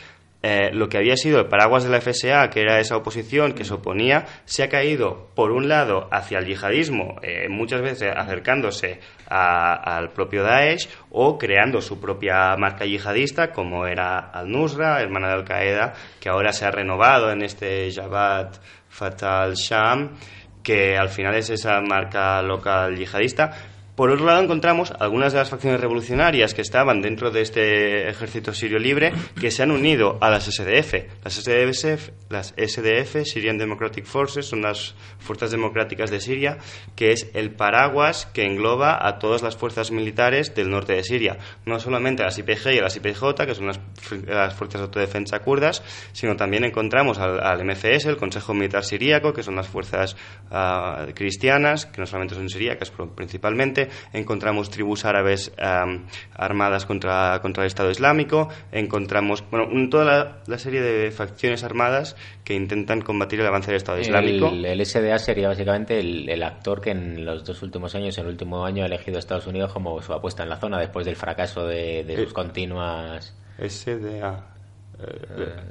eh, lo que había sido el paraguas de la FSA, que era esa oposición que se oponía, se ha caído, por un lado, hacia el yihadismo, eh, muchas veces acercándose al propio Daesh o creando su propia marca yihadista, como era Al-Nusra, hermana de Al-Qaeda, que ahora se ha renovado en este Jabhat Fatal Sham, que al final es esa marca local yihadista. Por otro lado, encontramos algunas de las facciones revolucionarias que estaban dentro de este ejército sirio libre que se han unido a las SDF. Las SDF, las SDF, Syrian Democratic Forces, son las fuerzas democráticas de Siria, que es el paraguas que engloba a todas las fuerzas militares del norte de Siria. No solamente a las IPG y a las IPJ, que son las, fu- las fuerzas de autodefensa kurdas, sino también encontramos al, al MFS, el Consejo Militar Siríaco, que son las fuerzas ah, cristianas, que no solamente son siríacas, pero principalmente. Encontramos tribus árabes armadas contra, contra el Estado Islámico. Encontramos, bueno, un- toda la, la serie de facciones armadas que intentan combatir el avance del Estado Islámico. El, el SDA sería básicamente el, el actor que en los dos últimos años, en el último año, ha elegido a Estados Unidos como su apuesta en la zona después del fracaso de, de sus Eh, continuas. SDA.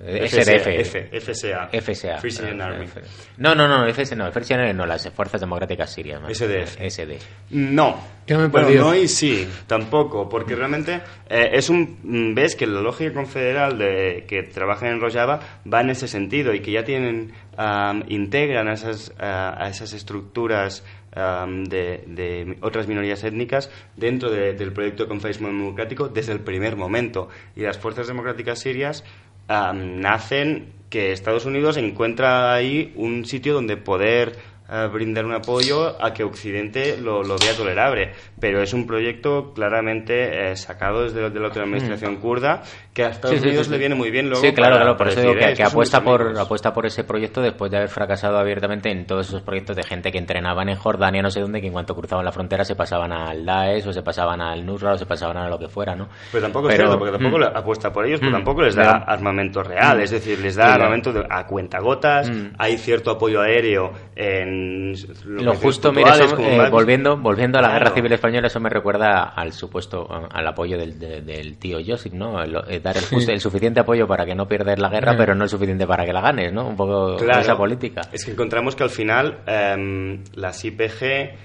Eh, SDF. F, FSA. FSA. Free Syrian Eh, Army. F- No, no, no, FS no, Free Syrian Army no, las Fuerzas Democráticas Sirias. más. SDF. SD. No. Me he bueno, no y sí, tampoco, porque realmente eh, es un mm, ves que la lógica confederal de que trabajan en Rojava va en ese sentido y que ya tienen integran a esas a esas estructuras am, de, otras minorías étnicas dentro de- del proyecto de confederismo democrático desde el primer momento. Y las fuerzas democráticas sirias nacen que Estados Unidos encuentra ahí un sitio donde poder eh, brindar un apoyo a que Occidente lo, lo vea tolerable. Pero es un proyecto claramente eh, sacado desde, de la otra administración kurda que a Estados Mm. Sí, Unidos sí, le viene muy bien luego Sí, claro, para- claro, por eso digo que, "Eh, que estos son apuesta por amigos". apuesta por ese proyecto después de haber fracasado abiertamente en todos esos proyectos de gente que entrenaban en Jordania, no sé dónde, que en cuanto cruzaban la frontera se pasaban al Daesh o se pasaban al Nusra o se pasaban a lo que fuera, ¿no? Pero tampoco es cierto, porque tampoco mm, apuesta por ellos, pero Mm. tampoco les da armamento real, Mm. es decir, les da armamento de- a cuentagotas, Mm. hay cierto apoyo aéreo en Lo justo, mira, eso, eh, volviendo, volviendo a la Claro. guerra civil española, eso me recuerda al supuesto, al apoyo del, de- del tío Josip, ¿no? El- eh, dar el, justo- el suficiente apoyo para que no pierdas la guerra, Mm. pero no el suficiente para que la ganes, ¿no? Un poco Claro. esa política. Es que encontramos que al final em, las IPG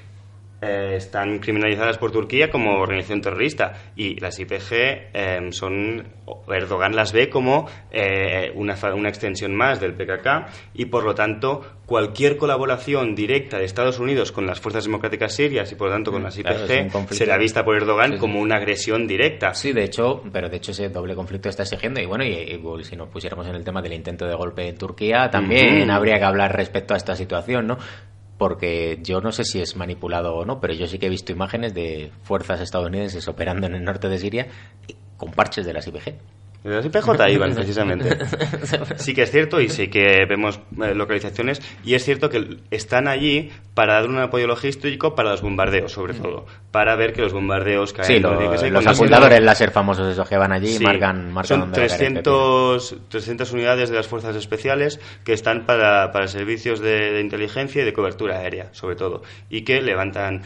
eh, están criminalizadas por Turquía como organización terrorista y las IPG em, son Erdogan las ve como eh, una, una extensión más del PKK y por lo tanto cualquier colaboración directa de Estados Unidos con las fuerzas democráticas sirias y por lo tanto con las claro, IPG será vista por Erdogan Sí, sí. como una agresión directa. Sí, de hecho, pero de hecho ese doble conflicto está exigiendo y bueno, y, y, bueno, si nos pusiéramos en el tema del intento de golpe en Turquía, también habría que hablar respecto a esta situación, ¿no? Porque yo no sé si es manipulado o no, pero yo sí que he visto imágenes de fuerzas estadounidenses operando en el norte de Siria con parches de las IPG. Las IPJ iban, precisamente. Sí que es cierto y sí que vemos eh, localizaciones y es cierto que están allí para dar un apoyo logístico para los bombardeos, sobre todo. Para ver que los bombardeos caen. Sí, lo- los se- apuntadores láser famosos esos que van allí Sí. marcan, marcan Son dónde va a caer el 300, 300 unidades de las fuerzas especiales que están para, para servicios de, de inteligencia y de cobertura aérea, sobre todo. Y que levantan.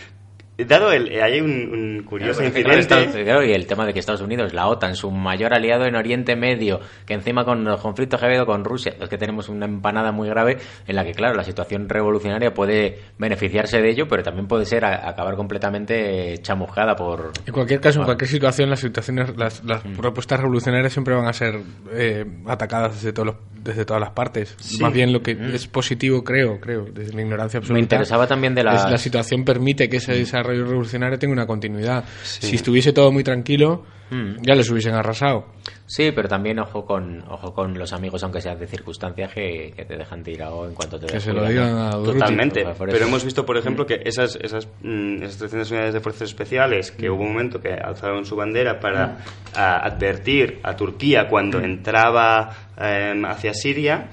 Dado el. Hay un, un curioso Claro, incidente. Claro, y el tema de que Estados Unidos, la OTAN, su mayor aliado en Oriente Medio, que encima con los conflictos que ha habido con Rusia, es que tenemos una empanada muy grave en la que, claro, la situación revolucionaria puede beneficiarse de ello, pero también puede ser a- acabar completamente chamuscada por... En cualquier caso, en cualquier situación, las situaciones, las, las Mm. propuestas revolucionarias siempre van a ser eh, atacadas desde, todos los- desde todas las partes. Sí. Más bien lo que es positivo, creo, creo, desde mi ignorancia absoluta. Mm. Me interesaba también de es la situación permite que ese desarrollo revolucionario tenga una continuidad. Si estuviese todo muy tranquilo, Mm. ya les hubiesen arrasado. Sí, pero también ojo con ojo con los amigos, aunque sean de circunstancias, que, que te dejan tirado en cuanto te Que se lo digan a Durruti. Totalmente. Pero eso. hemos visto, por ejemplo, que esas, esas, mm, esas 300 unidades de fuerzas especiales, que hubo un momento que alzaron su bandera para a, advertir a Turquía cuando entraba em, hacia Siria,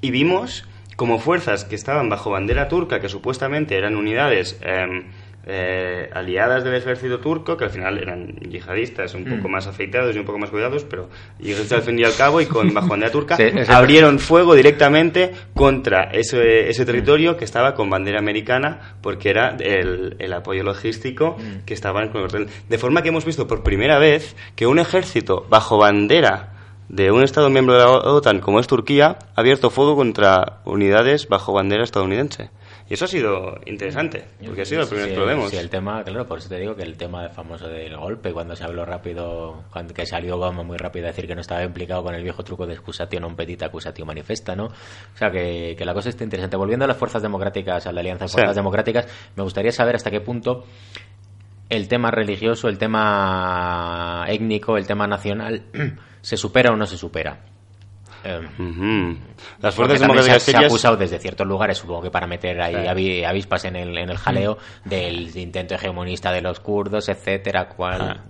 y vimos como fuerzas que estaban bajo bandera turca, que supuestamente eran unidades em, eh, aliadas del ejército turco, que al final eran yihadistas, un poco más afeitados y un poco más cuidados, pero yihadistas al fin y al cabo, y con bajo bandera turca, Sí, abrieron fuego directamente contra ese, ese territorio que estaba con bandera americana, porque era el, el apoyo logístico que estaban con el De forma que hemos visto por primera vez que un ejército bajo bandera de un Estado miembro de la OTAN como es Turquía ha abierto fuego contra unidades bajo bandera estadounidense. Y eso ha sido interesante, porque ha sido Sí, que lo vemos. sí, el tema, claro, por eso te digo que el tema famoso del golpe, cuando se habló rápido, cuando que salió Obama muy rápido a decir que no estaba implicado con el viejo truco de excusatio non petit accusatio manifesta, ¿no? O sea, que, que la cosa está interesante. Volviendo a las fuerzas democráticas, a la alianza de Sí. fuerzas democráticas, me gustaría saber hasta qué punto el tema religioso, el tema étnico, el tema nacional, se supera o no se supera. Eh, Ujú. Las porque fuerzas también se, democráticas se ha acusado desde ciertos lugares, supongo que para meter ahí Claro. avispas en el, en el jaleo del intento hegemonista de los kurdos, etcétera, cual... Ah.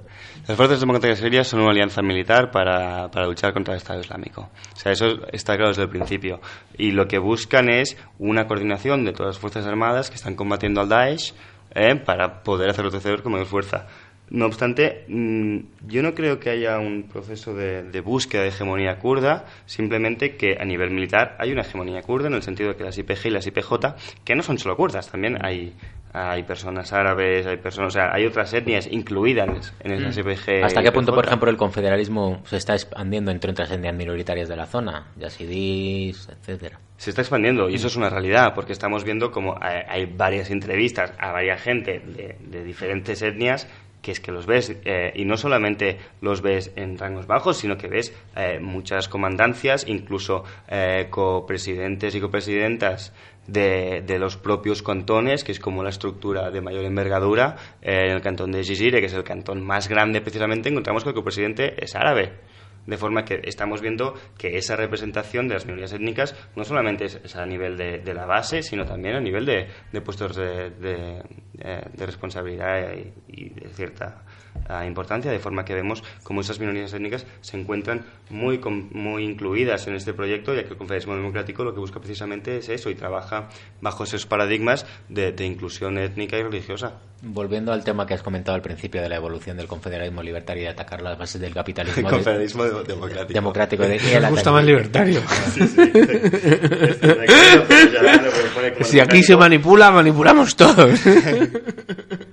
Las fuerzas democráticas sirias son una alianza militar para, para luchar contra el Estado Islámico. O sea, eso está claro desde el principio. Y lo que buscan es una coordinación de todas las fuerzas armadas que están combatiendo al Daesh eh, para poder hacerlo suceder con mayor fuerza. No obstante, mm, yo no creo que haya un proceso de, de búsqueda de hegemonía kurda, simplemente que a nivel militar hay una hegemonía kurda en el sentido de que las IPG y las IPJ, que no son solo kurdas, también hay, hay personas árabes, hay personas, o sea, hay otras etnias incluidas en esas IPG. Mm. ¿Hasta qué punto, por ejemplo, el confederalismo se está expandiendo entre otras etnias minoritarias de la zona? Yazidis, etcétera. se está expandiendo y eso es una realidad porque estamos viendo como hay, hay varias entrevistas a varias gente de, de diferentes etnias que es que los ves eh, y no solamente los ves en rangos bajos sino que ves eh, muchas comandancias incluso eh, copresidentes y copresidentas de, de los propios cantones, que es como la estructura de mayor envergadura, eh, en el cantón de Gizire, que es el cantón más grande precisamente, encontramos que el copresidente es árabe. De forma que estamos viendo que esa representación de las minorías étnicas no solamente es, a nivel de, la base, sino también a nivel de, puestos de, de- eh, responsabilidad y, de cierta importancia, de forma que vemos cómo esas minorías étnicas se encuentran muy, com- muy incluidas en este proyecto, ya que el Confederalismo Democrático lo que busca precisamente es eso y trabaja bajo esos paradigmas de, de inclusión étnica y religiosa. Volviendo al tema que has comentado al principio de la evolución del confederalismo libertario y de atacar las bases del capitalismo El de- confederalismo de- democrático. democrático de, y Me gusta ataque- más libertario. si Si aquí se manipula, manipulamos todos.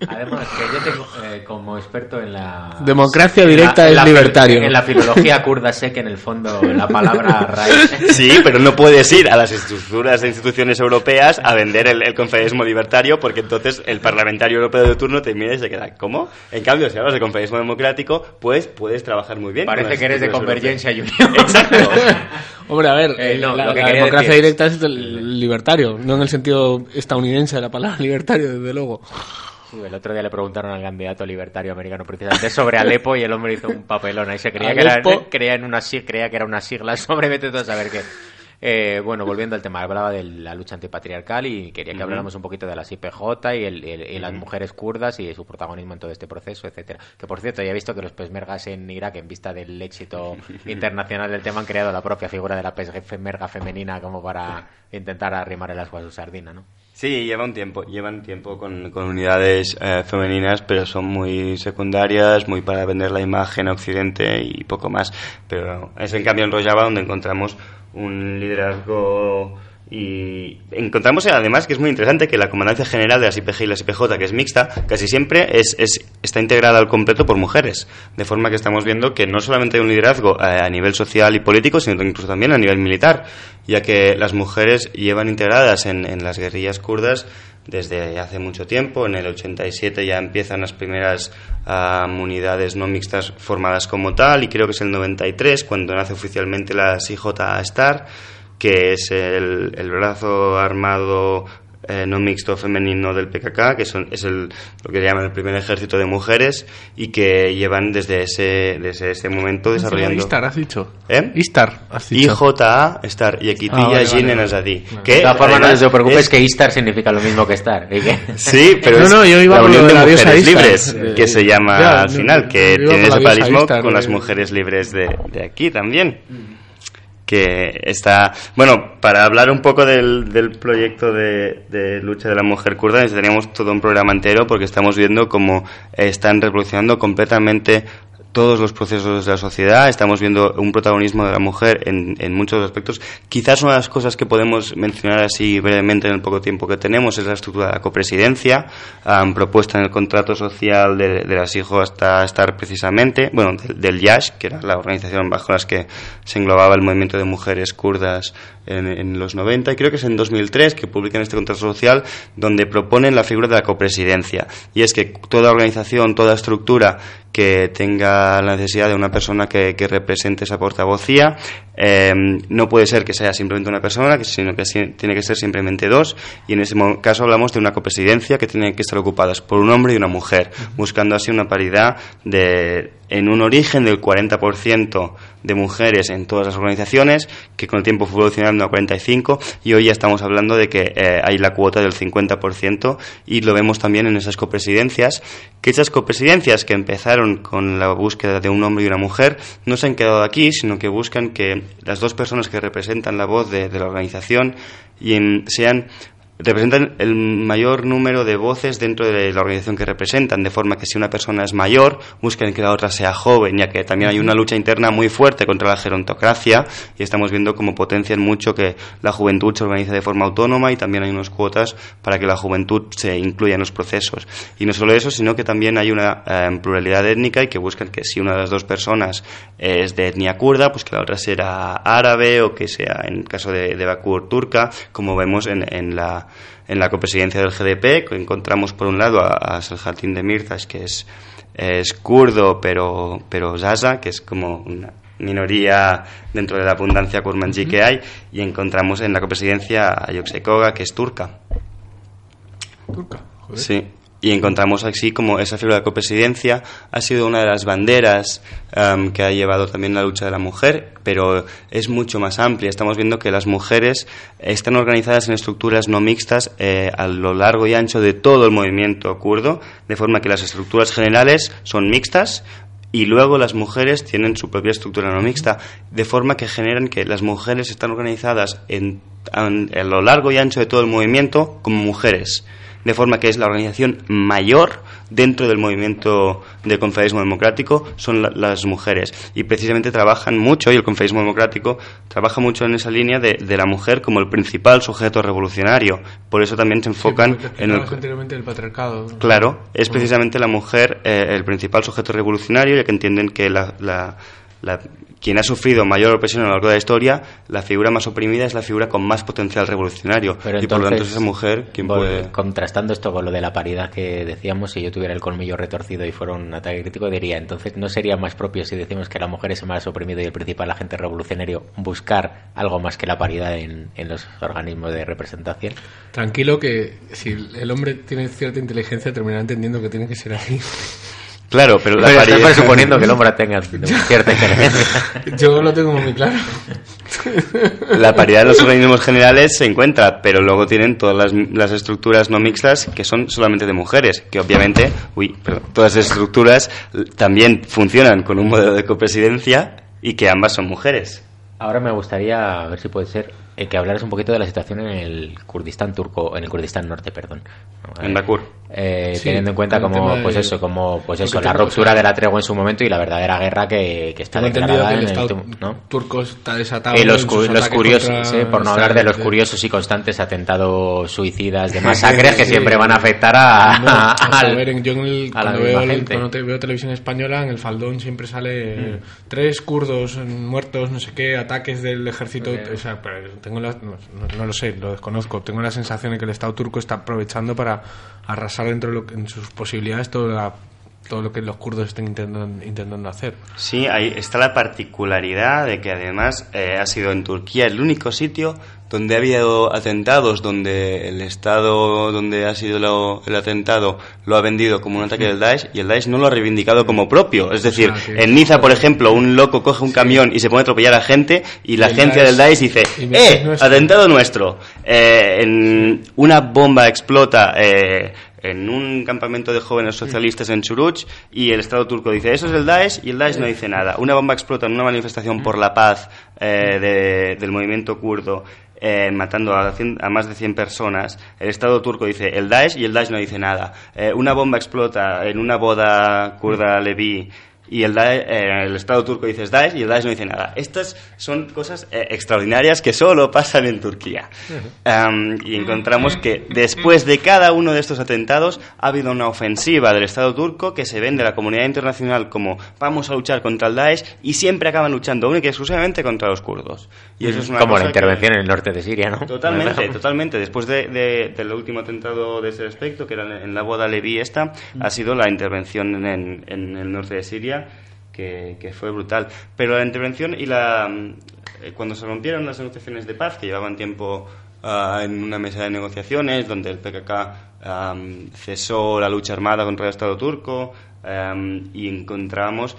Además, que yo tengo, eh, como experto en la... Democracia en la- directa en la- libertario. En la filología kurda sé que en el fondo la palabra raíz... Sí, pero no puedes ir a las estructuras de instituciones europeas a vender el, el confederalismo libertario porque entonces el parlamentario europeo de turno te mira y se queda, ¿cómo? En cambio, si hablas de confederalismo democrático, pues puedes trabajar muy bien. Parece que eres de Convergencia. Unión. Exacto. Hombre, a ver, Eh, no, la, lo que la democracia decir- directa es el libertario, no en el sentido estadounidense de la palabra libertario, desde luego. El otro día le preguntaron al candidato libertario americano precisamente sobre Alepo y el hombre hizo un papelón ahí se creía que era, creía en una creía que era una sigla sobre vete tú a saber qué. Eh, bueno, volviendo al tema, hablaba de la lucha antipatriarcal y quería que habláramos un poquito de las IPJ y, el- el- y las mujeres kurdas y su protagonismo en todo este proceso, etcétera. Que por cierto, ya he visto que los pesmergas en Irak, en vista del éxito internacional del tema, han creado la propia figura de la pesmerga femenina como para intentar arrimar el asco a su sardina, ¿no? Sí, lleva un tiempo, llevan tiempo con, con unidades eh, femeninas, pero son muy secundarias, muy para vender la imagen Occidente y poco más. Pero es en cambio en Rojava donde encontramos un liderazgo y encontramos además que es muy interesante que la comandancia general de las IPG y las IPJ, que es mixta, casi siempre es, es- está integrada al completo por mujeres. De forma que estamos viendo que no solamente hay un liderazgo eh, a nivel social y político, sino incluso también a nivel militar, ya que las mujeres llevan integradas en, las guerrillas kurdas desde hace mucho tiempo. En el 87 ya empiezan las primeras unidades no mixtas formadas como tal, y creo que es el 93 cuando nace oficialmente la IJ Star que es el, el brazo armado eh, no mixto femenino del PKK, que son, es el, lo que llaman el primer ejército de mujeres y que llevan desde ese, desde ese momento desarrollando... Istar, has dicho. ¿Eh? Istar, has dicho. IJA, Star, y Equitilla Ah, vale, Jin vale. Azadí. De Que, todas formas, no te preocupes es- que Istar significa lo mismo que estar. ¿y qué? Sí, pero No, es no, yo iba la Unión de Mujeres. Libres, Eh, que se llama ya, al final, que tiene con ese paralismo con las eh. mujeres libres de, de aquí también. Que está. Bueno, para hablar un poco del, proyecto de, de lucha de la mujer kurda, necesitaríamos todo un programa entero porque estamos viendo cómo están revolucionando completamente todos los procesos de la sociedad, estamos viendo un protagonismo de la mujer en, muchos aspectos. Quizás una de las cosas que podemos mencionar así brevemente en el poco tiempo que tenemos es la estructura de la copresidencia, am, propuesta en el contrato social de, de las hijos hasta estar precisamente, bueno, del, del YASH, que era la organización bajo las que se englobaba el movimiento de mujeres kurdas en, en los 90, y creo que es en 2003 que publican este contrato social donde proponen la figura de la copresidencia. Y es que toda organización, toda estructura que tenga la necesidad de una persona que, que represente esa portavocía. Eh, no puede ser que sea simplemente una persona, sino que tiene que ser simplemente dos. Y en ese caso hablamos de una copresidencia que tiene que estar ocupadas por un hombre y una mujer, buscando así una paridad de, en un origen del 40% de mujeres en todas las organizaciones, que con el tiempo fue evolucionando a 45 y hoy ya estamos hablando de que eh, hay la cuota del 50% y lo vemos también en esas copresidencias, que esas copresidencias que empezaron con la búsqueda de un hombre y una mujer no se han quedado aquí, sino que buscan que las dos personas que representan la voz de, de la organización y en- sean representan el mayor número de voces dentro de la organización que representan, de forma que si una persona es mayor, buscan que la otra sea joven, ya que también hay una lucha interna muy fuerte contra la gerontocracia y estamos viendo cómo potencian mucho que la juventud se organiza de forma autónoma y también hay unas cuotas para que la juventud se incluya en los procesos. Y no solo eso, sino que también hay una eh, pluralidad étnica y que buscan que si una de las dos personas es de etnia kurda, pues que la otra será árabe o que sea, en el caso de, de Bakur, turca, como vemos en, en la en la copresidencia del GDP, encontramos por un lado a, a Selahattin Demirtas, que es, es kurdo, pero, pero Zaza, que es como una minoría dentro de la abundancia kurmanji que hay, y encontramos en la copresidencia a Yoksekoga, que es turca. Turca, joder. Sí. Y encontramos así como esa figura de copresidencia ha sido una de las banderas em, que ha llevado también la lucha de la mujer, pero es mucho más amplia. Estamos viendo que las mujeres están organizadas en estructuras no mixtas eh, a lo largo y ancho de todo el movimiento kurdo, de forma que las estructuras generales son mixtas, y luego las mujeres tienen su propia estructura no mixta, de forma que generan que las mujeres están organizadas en, an- a lo largo y ancho de todo el movimiento como mujeres, de forma que es la organización mayor dentro del movimiento del confederismo democrático son la- las mujeres. Y precisamente trabajan mucho y el confederismo democrático trabaja mucho en esa línea de, de la mujer como el principal sujeto revolucionario. Por eso también se enfocan Sí, en el explicabas anteriormente el patriarcado. Claro, es precisamente la mujer eh, el principal sujeto revolucionario, ya que entienden que la, la- la- quien ha sufrido mayor opresión a lo largo de la historia, la figura más oprimida es la figura con más potencial revolucionario. Pero y por lo tanto es esa mujer quien vol- puede... Contrastando esto con lo de la paridad que decíamos, si yo tuviera el colmillo retorcido y fuera un ataque crítico, diría, entonces no sería más propio si decimos que la mujer es el más oprimido y el principal agente revolucionario buscar algo más que la paridad en, en los organismos de representación. Tranquilo que si el hombre tiene cierta inteligencia terminará entendiendo que tiene que ser así. Claro, pero la Pero estoy paridad- presuponiendo que el hombre tenga cierta inteligencia. Yo lo tengo muy claro. La paridad de los organismos generales se encuentra, pero luego tienen todas las, las estructuras no mixtas que son solamente de mujeres, que obviamente, uy, perdón, todas las estructuras también funcionan con un modelo de copresidencia y que ambas son mujeres. Ahora me gustaría, a ver si puede ser, eh, que hablaras un poquito de la situación en el Kurdistán turco, en el Kurdistán norte, perdón. En Eh, Bakur. eh, Sí, teniendo en cuenta como, pues de- eso, como, pues eso, la ruptura de la tregua en su momento y la verdadera guerra que, que está declarada que el en el ¿no? turco está desatado. Y los, en cu- los curiosos, contra sí, por no hablar de los curiosos y constantes atentados suicidas de masacres que siempre van a afectar a, No, o sea, al- a ver, en- yo en el- a la cuando, misma veo, el- gente. cuando te- veo televisión española, en el faldón siempre sale Mm. eh, tres kurdos eh, muertos, no sé qué, ataques del ejército. O sea, pero tengo la- no, lo sé, lo desconozco. Tengo la sensación de que el Estado turco está aprovechando para arrasar dentro de lo en sus posibilidades todo, la- todo lo que los kurdos estén intentando, intentando hacer. Sí, ahí está la particularidad de que además eh, ha sido en Turquía el único sitio donde ha habido atentados, donde el Estado donde ha sido lo- el atentado lo ha vendido como un ataque del Daesh y el Daesh no lo ha reivindicado como propio. Es decir, en Niza, por ejemplo, un loco coge un camión y se pone a atropellar a gente y la el agencia Daesh- del Daesh dice, ¡eh! nuestro". Atentado nuestro. Eh, en una bomba explota eh, en un campamento de jóvenes socialistas en Churuch y el Estado turco dice, eso es el Daesh y el Daesh no dice nada. Una bomba explota en una manifestación por la paz eh, de- del movimiento kurdo. Eh, matando a, más de 100 personas, el Estado turco dice el Daesh y el Daesh no dice nada. Eh, una bomba explota en una boda kurda leví y el, Daesh- eh, el Estado turco dice es Daesh y el Daesh no dice nada. Estas son cosas eh, extraordinarias que solo pasan en Turquía. Am, y encontramos que después de cada uno de estos atentados ha habido una ofensiva del Estado turco que se vende a la comunidad internacional como vamos a luchar contra el Daesh y siempre acaban luchando única y exclusivamente contra los kurdos. Y eso es una como la cosa que- intervención en el norte de Siria, ¿no? Totalmente, totalmente. Después de, de- del último atentado de ese aspecto, que era en la boda Leví esta, ha sido la intervención en, en el norte de Siria, que, fue brutal. Pero la intervención y la... eh, Cuando se rompieron las negociaciones de paz, que llevaban tiempo ah, en una mesa de negociaciones, donde el PKK am, cesó la lucha armada contra el Estado turco, y encontramos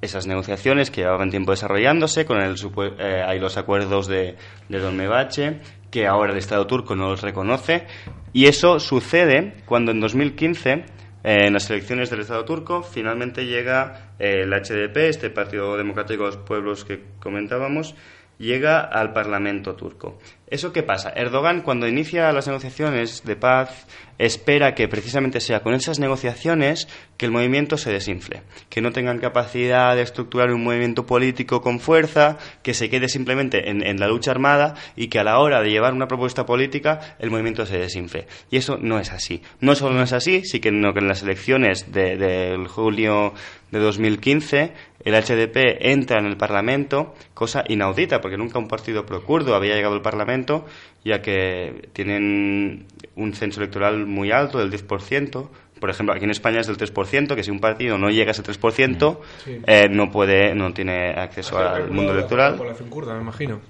esas negociaciones que llevaban tiempo desarrollándose con el eh, hay los acuerdos de, de Dolmebache que ahora el Estado turco no los reconoce y eso sucede cuando en 2015 eh, en las elecciones del Estado turco finalmente llega eh, el HDP este Partido Democrático de los Pueblos que comentábamos llega al Parlamento turco. ¿Eso qué pasa? Erdogan, cuando inicia las negociaciones de paz, espera que precisamente sea con esas negociaciones que el movimiento se desinfle, que no tengan capacidad de estructurar un movimiento político con fuerza, que se quede simplemente en, en la lucha armada y que a la hora de llevar una propuesta política el movimiento se desinfle. Y eso no es así. No solo no es así, sino que en las elecciones de- del julio de 2015 el HDP entra en el Parlamento, cosa inaudita, porque nunca un partido procurdo había llegado al Parlamento, ya que tienen un censo electoral muy alto, del 10%. Por ejemplo, aquí en España es del 3%, que si un partido no llega a ese 3%, Sí. eh, no puede, no tiene acceso al mundo electoral. La población kurda, me imagino.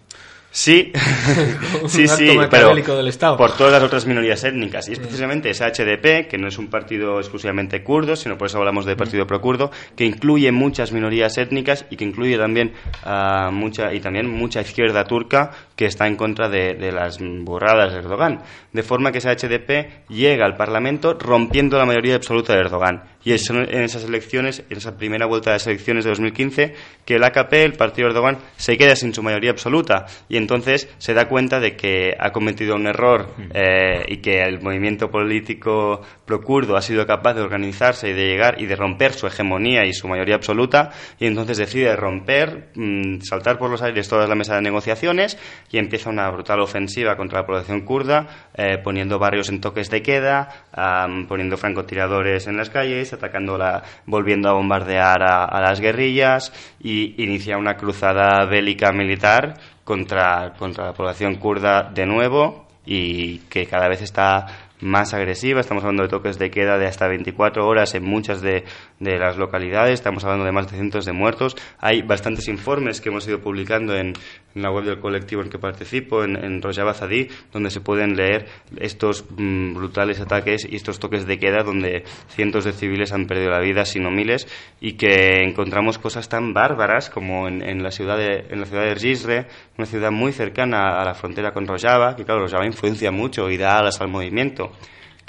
Sí, sí, sí, pero del Estado. por todas las otras minorías étnicas. Y es precisamente ese HDP, que no es un partido exclusivamente kurdo, sino por eso hablamos de partido pro-kurdo, que incluye muchas minorías étnicas y que incluye también ah, mucha y también mucha izquierda turca que está en contra de, de las burradas de Erdogan. De forma que ese HDP llega al Parlamento rompiendo la mayoría absoluta de Erdogan. Y es en esas elecciones, en esa primera vuelta de las elecciones de 2015, que el AKP, el partido Erdogan, se queda sin su mayoría absoluta. Y entonces se da cuenta de que ha cometido un error eh, y que el movimiento político procurdo ha sido capaz de organizarse y de llegar y de romper su hegemonía y su mayoría absoluta. Y entonces decide romper, mm, saltar por los aires toda la mesa de negociaciones y empieza una brutal ofensiva contra la población kurda, eh, poniendo barrios en toques de queda, am, poniendo francotiradores en las calles, atacándola, volviendo a bombardear a, a las guerrillas y inicia una cruzada bélica militar contra, contra la población kurda de nuevo y que cada vez está más agresiva. Estamos hablando de toques de queda de hasta 24 horas en muchas de, de las localidades. Estamos hablando de más de cientos de muertos. Hay bastantes informes que hemos ido publicando en, la web del colectivo en que participo, en, en Rojava Zadí, donde se pueden leer estos mm, brutales ataques y estos toques de queda donde cientos de civiles han perdido la vida, sino miles, y que encontramos cosas tan bárbaras como en, en la ciudad de, en la ciudad de Gisre, una ciudad muy cercana a la frontera con Rojava, que claro, Rojava influencia mucho y da alas al movimiento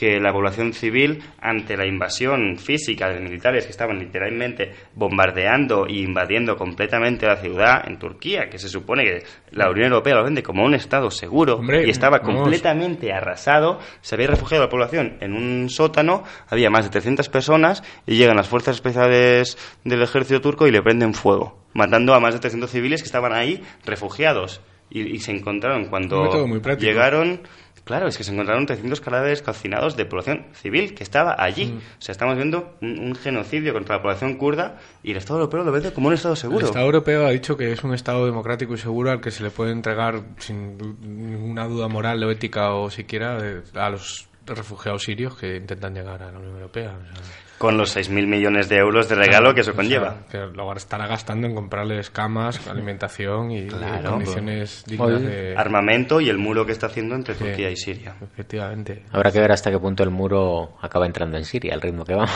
que la población civil, ante la invasión física de militares que estaban literalmente bombardeando e invadiendo completamente la ciudad en Turquía, que se supone que la Unión Europea lo vende como un Estado seguro Hombre, y estaba vamos. completamente arrasado, se había refugiado la población en un sótano, había más de 300 personas y llegan las fuerzas especiales del ejército turco y le prenden fuego, matando a más de 300 civiles que estaban ahí refugiados. Y, y se encontraron cuando muy llegaron Claro, es que se encontraron 300 cadáveres calcinados de población civil que estaba allí. Mm. O sea, estamos viendo un, un genocidio contra la población kurda y el Estado europeo lo ve como un Estado seguro. El Estado europeo ha dicho que es un Estado democrático y seguro al que se le puede entregar sin ninguna duda moral o ética o siquiera a los refugiados sirios que intentan llegar a la Unión Europea. O sea, Con los 6.000 millones de euros de regalo que eso o sea, conlleva. que luego estará gastando en comprarles camas, alimentación y, Claro. y condiciones dignas de... Armamento y el muro que está haciendo entre Sí. Turquía y Siria. Efectivamente. Habrá que ver hasta qué punto el muro acaba entrando en Siria, al ritmo que vamos.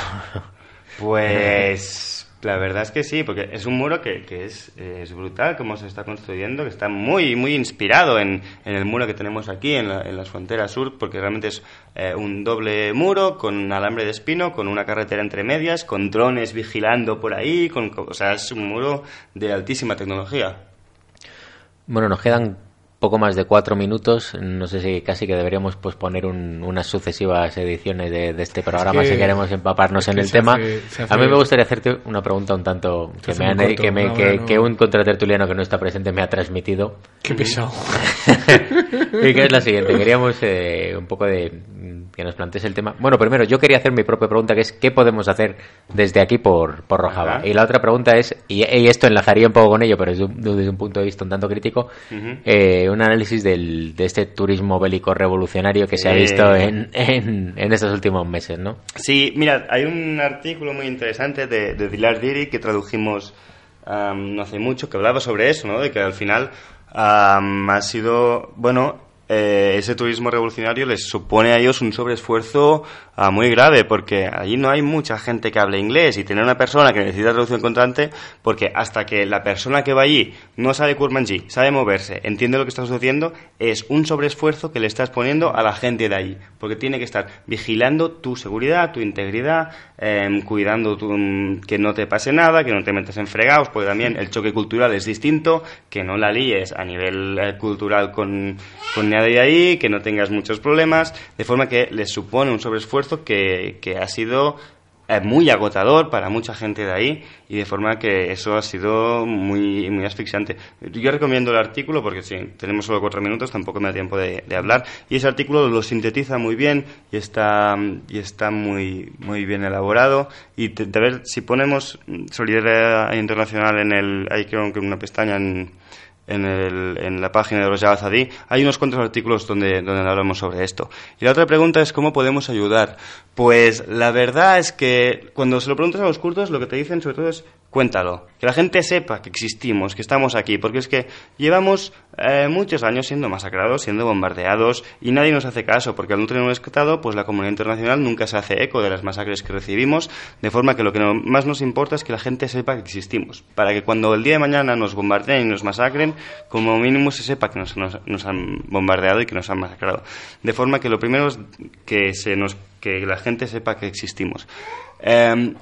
Pues la verdad es que sí, porque es un muro que, que es, eh, brutal como se está construyendo, que está muy muy inspirado en, en el muro que tenemos aquí en, la- en las fronteras sur, porque realmente es eh, un doble muro con alambre de espino, con una carretera entre medias, con drones vigilando por ahí, con, co- o sea, es un muro de altísima tecnología. Bueno, nos quedan poco más de cuatro minutos. No sé si casi que deberíamos posponer un- unas sucesivas ediciones de, de este programa que- si queremos empaparnos es en el tema. hace- se hace- A mí me gustaría hacerte una pregunta un tanto que, me han- corto, que, me- una que- hora, ¿no? que un contratertuliano que no está presente me ha transmitido. Qué pesado. y que es la siguiente. Queríamos eh, un poco de mm, que nos plantees el tema. Bueno, primero, yo quería hacer mi propia pregunta, que es ¿qué podemos hacer desde aquí por, por Rojava? Ajá. Y la otra pregunta es, y, y esto enlazaría un poco con ello, pero desde un, desde un punto de vista un tanto crítico, eh, un análisis del, de este turismo bélico revolucionario que se ha Eh. visto en, en, en estos últimos meses, ¿no? Sí, mira, hay un artículo muy interesante de, de Dilar Diri que tradujimos am, no hace mucho que hablaba sobre eso, ¿no? De que al final ha sido, bueno, eh, ese turismo revolucionario les supone a ellos un sobreesfuerzo ah, muy grave porque allí no hay mucha gente que hable inglés y tener una persona que necesita traducción constante porque hasta que la persona que va allí no sabe Kurmanji, sabe moverse, entiende lo que está sucediendo, es un sobreesfuerzo que le estás poniendo a la gente de allí porque tiene que estar vigilando tu seguridad, tu integridad, em, cuidando tu- mm, que no te pase nada, que no te metas en fregados, porque también el choque cultural es distinto, que no la líes a nivel eh, cultural con, con nadie ahí, que no tengas muchos problemas, de forma que les supone un sobreesfuerzo que, que ha sido eh, muy agotador para mucha gente de ahí y de forma que eso ha sido muy, muy asfixiante. Yo recomiendo el artículo porque si tenemos solo cuatro minutos tampoco me da tiempo de, de hablar y ese artículo lo sintetiza muy bien y está, y está muy, muy bien elaborado y te- de ver si ponemos mm, solidaridad internacional en el, hay creo que una pestaña en, en, el- en la página de los Yazadí, hay unos cuantos artículos donde, donde hablamos sobre esto. Y la otra pregunta es cómo podemos ayudar. Pues la verdad es que cuando se lo preguntas a los kurdos, lo que te dicen sobre todo es cuéntalo, que la gente sepa que existimos, que estamos aquí, porque es que llevamos eh, muchos años siendo masacrados, siendo bombardeados y nadie nos hace caso, porque al no tener un Estado, pues la comunidad internacional nunca se hace eco de las masacres que recibimos, de forma que lo que no- más nos importa es que la gente sepa que existimos, para que cuando el día de mañana nos bombardeen y nos masacren, como mínimo se sepa que nos, nos- nos han bombardeado y que nos han masacrado. De forma que lo primero es que, se nos, que la gente sepa que existimos. Em,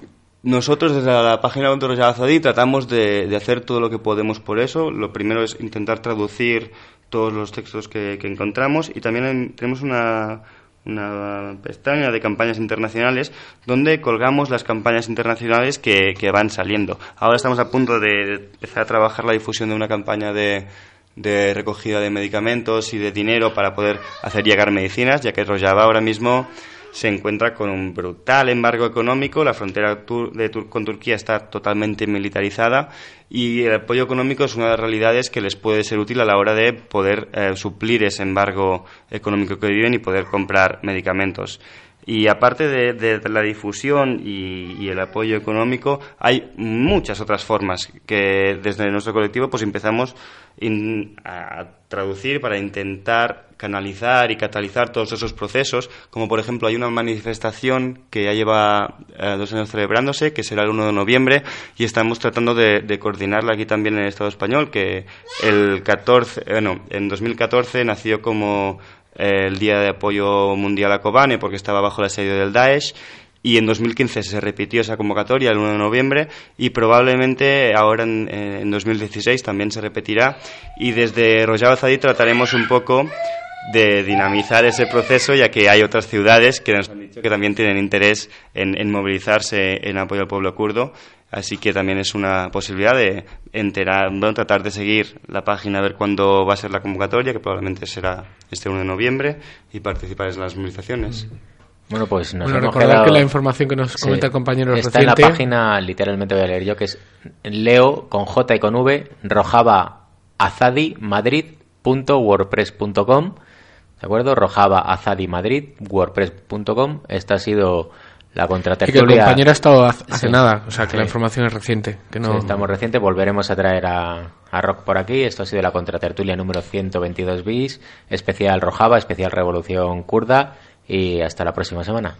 nosotros desde la página web de Azadí tratamos de, hacer todo lo que podemos por eso. Lo primero es intentar traducir todos los textos que, encontramos y también en- tenemos una, una pestaña de campañas internacionales donde colgamos las campañas internacionales que, que van saliendo. Ahora estamos a punto de empezar a trabajar la difusión de una campaña de, de recogida de medicamentos y de dinero para poder hacer llegar medicinas, ya que Rojava ahora mismo se encuentra con un brutal embargo económico, la frontera tur- de Tur- con Turquía está totalmente militarizada y el apoyo económico es una de las realidades que les puede ser útil a la hora de poder eh, suplir ese embargo económico que viven y poder comprar medicamentos. Y aparte de, la difusión y, el apoyo económico, hay muchas otras formas que desde nuestro colectivo pues empezamos a traducir para intentar canalizar y catalizar todos esos procesos, como por ejemplo hay una manifestación que ya lleva eh, dos años celebrándose, que será el 1 de noviembre, y estamos tratando de, coordinarla aquí también en el Estado español, que el 14, bueno, en 2014 nació como eh, el Día de Apoyo Mundial a Kobane porque estaba bajo el asedio del Daesh y en 2015 se repitió esa convocatoria el 1 de noviembre y probablemente ahora en, en 2016 también se repetirá. Y desde Rojava Azadí trataremos un poco de dinamizar ese proceso ya que hay otras ciudades que nos han dicho que también tienen interés en, en movilizarse en apoyo al pueblo kurdo Así que también es una posibilidad de enterar, bueno, tratar de seguir la página, a ver cuándo va a ser la convocatoria, que probablemente será este 1 de noviembre, y participar en las movilizaciones. Bueno, pues nos Bueno, hemos recordar quedado- que la información que nos Sí. comenta el compañero es Está en la página, literalmente voy a leer yo, que es leo con J y con V, rojava azadi madrid.wordpress.com ¿De acuerdo? Rojava azadi madrid, wordpress.com. Esta ha sido la Y que el contratertulia. compañero ha estado hace Sí. nada, o sea que la información es reciente. Que no... Sí, estamos recientes, volveremos a traer a, a Rock por aquí. Esto ha sido la contratertulia número 122 bis, especial Rojava, especial Revolución Kurda y hasta la próxima semana.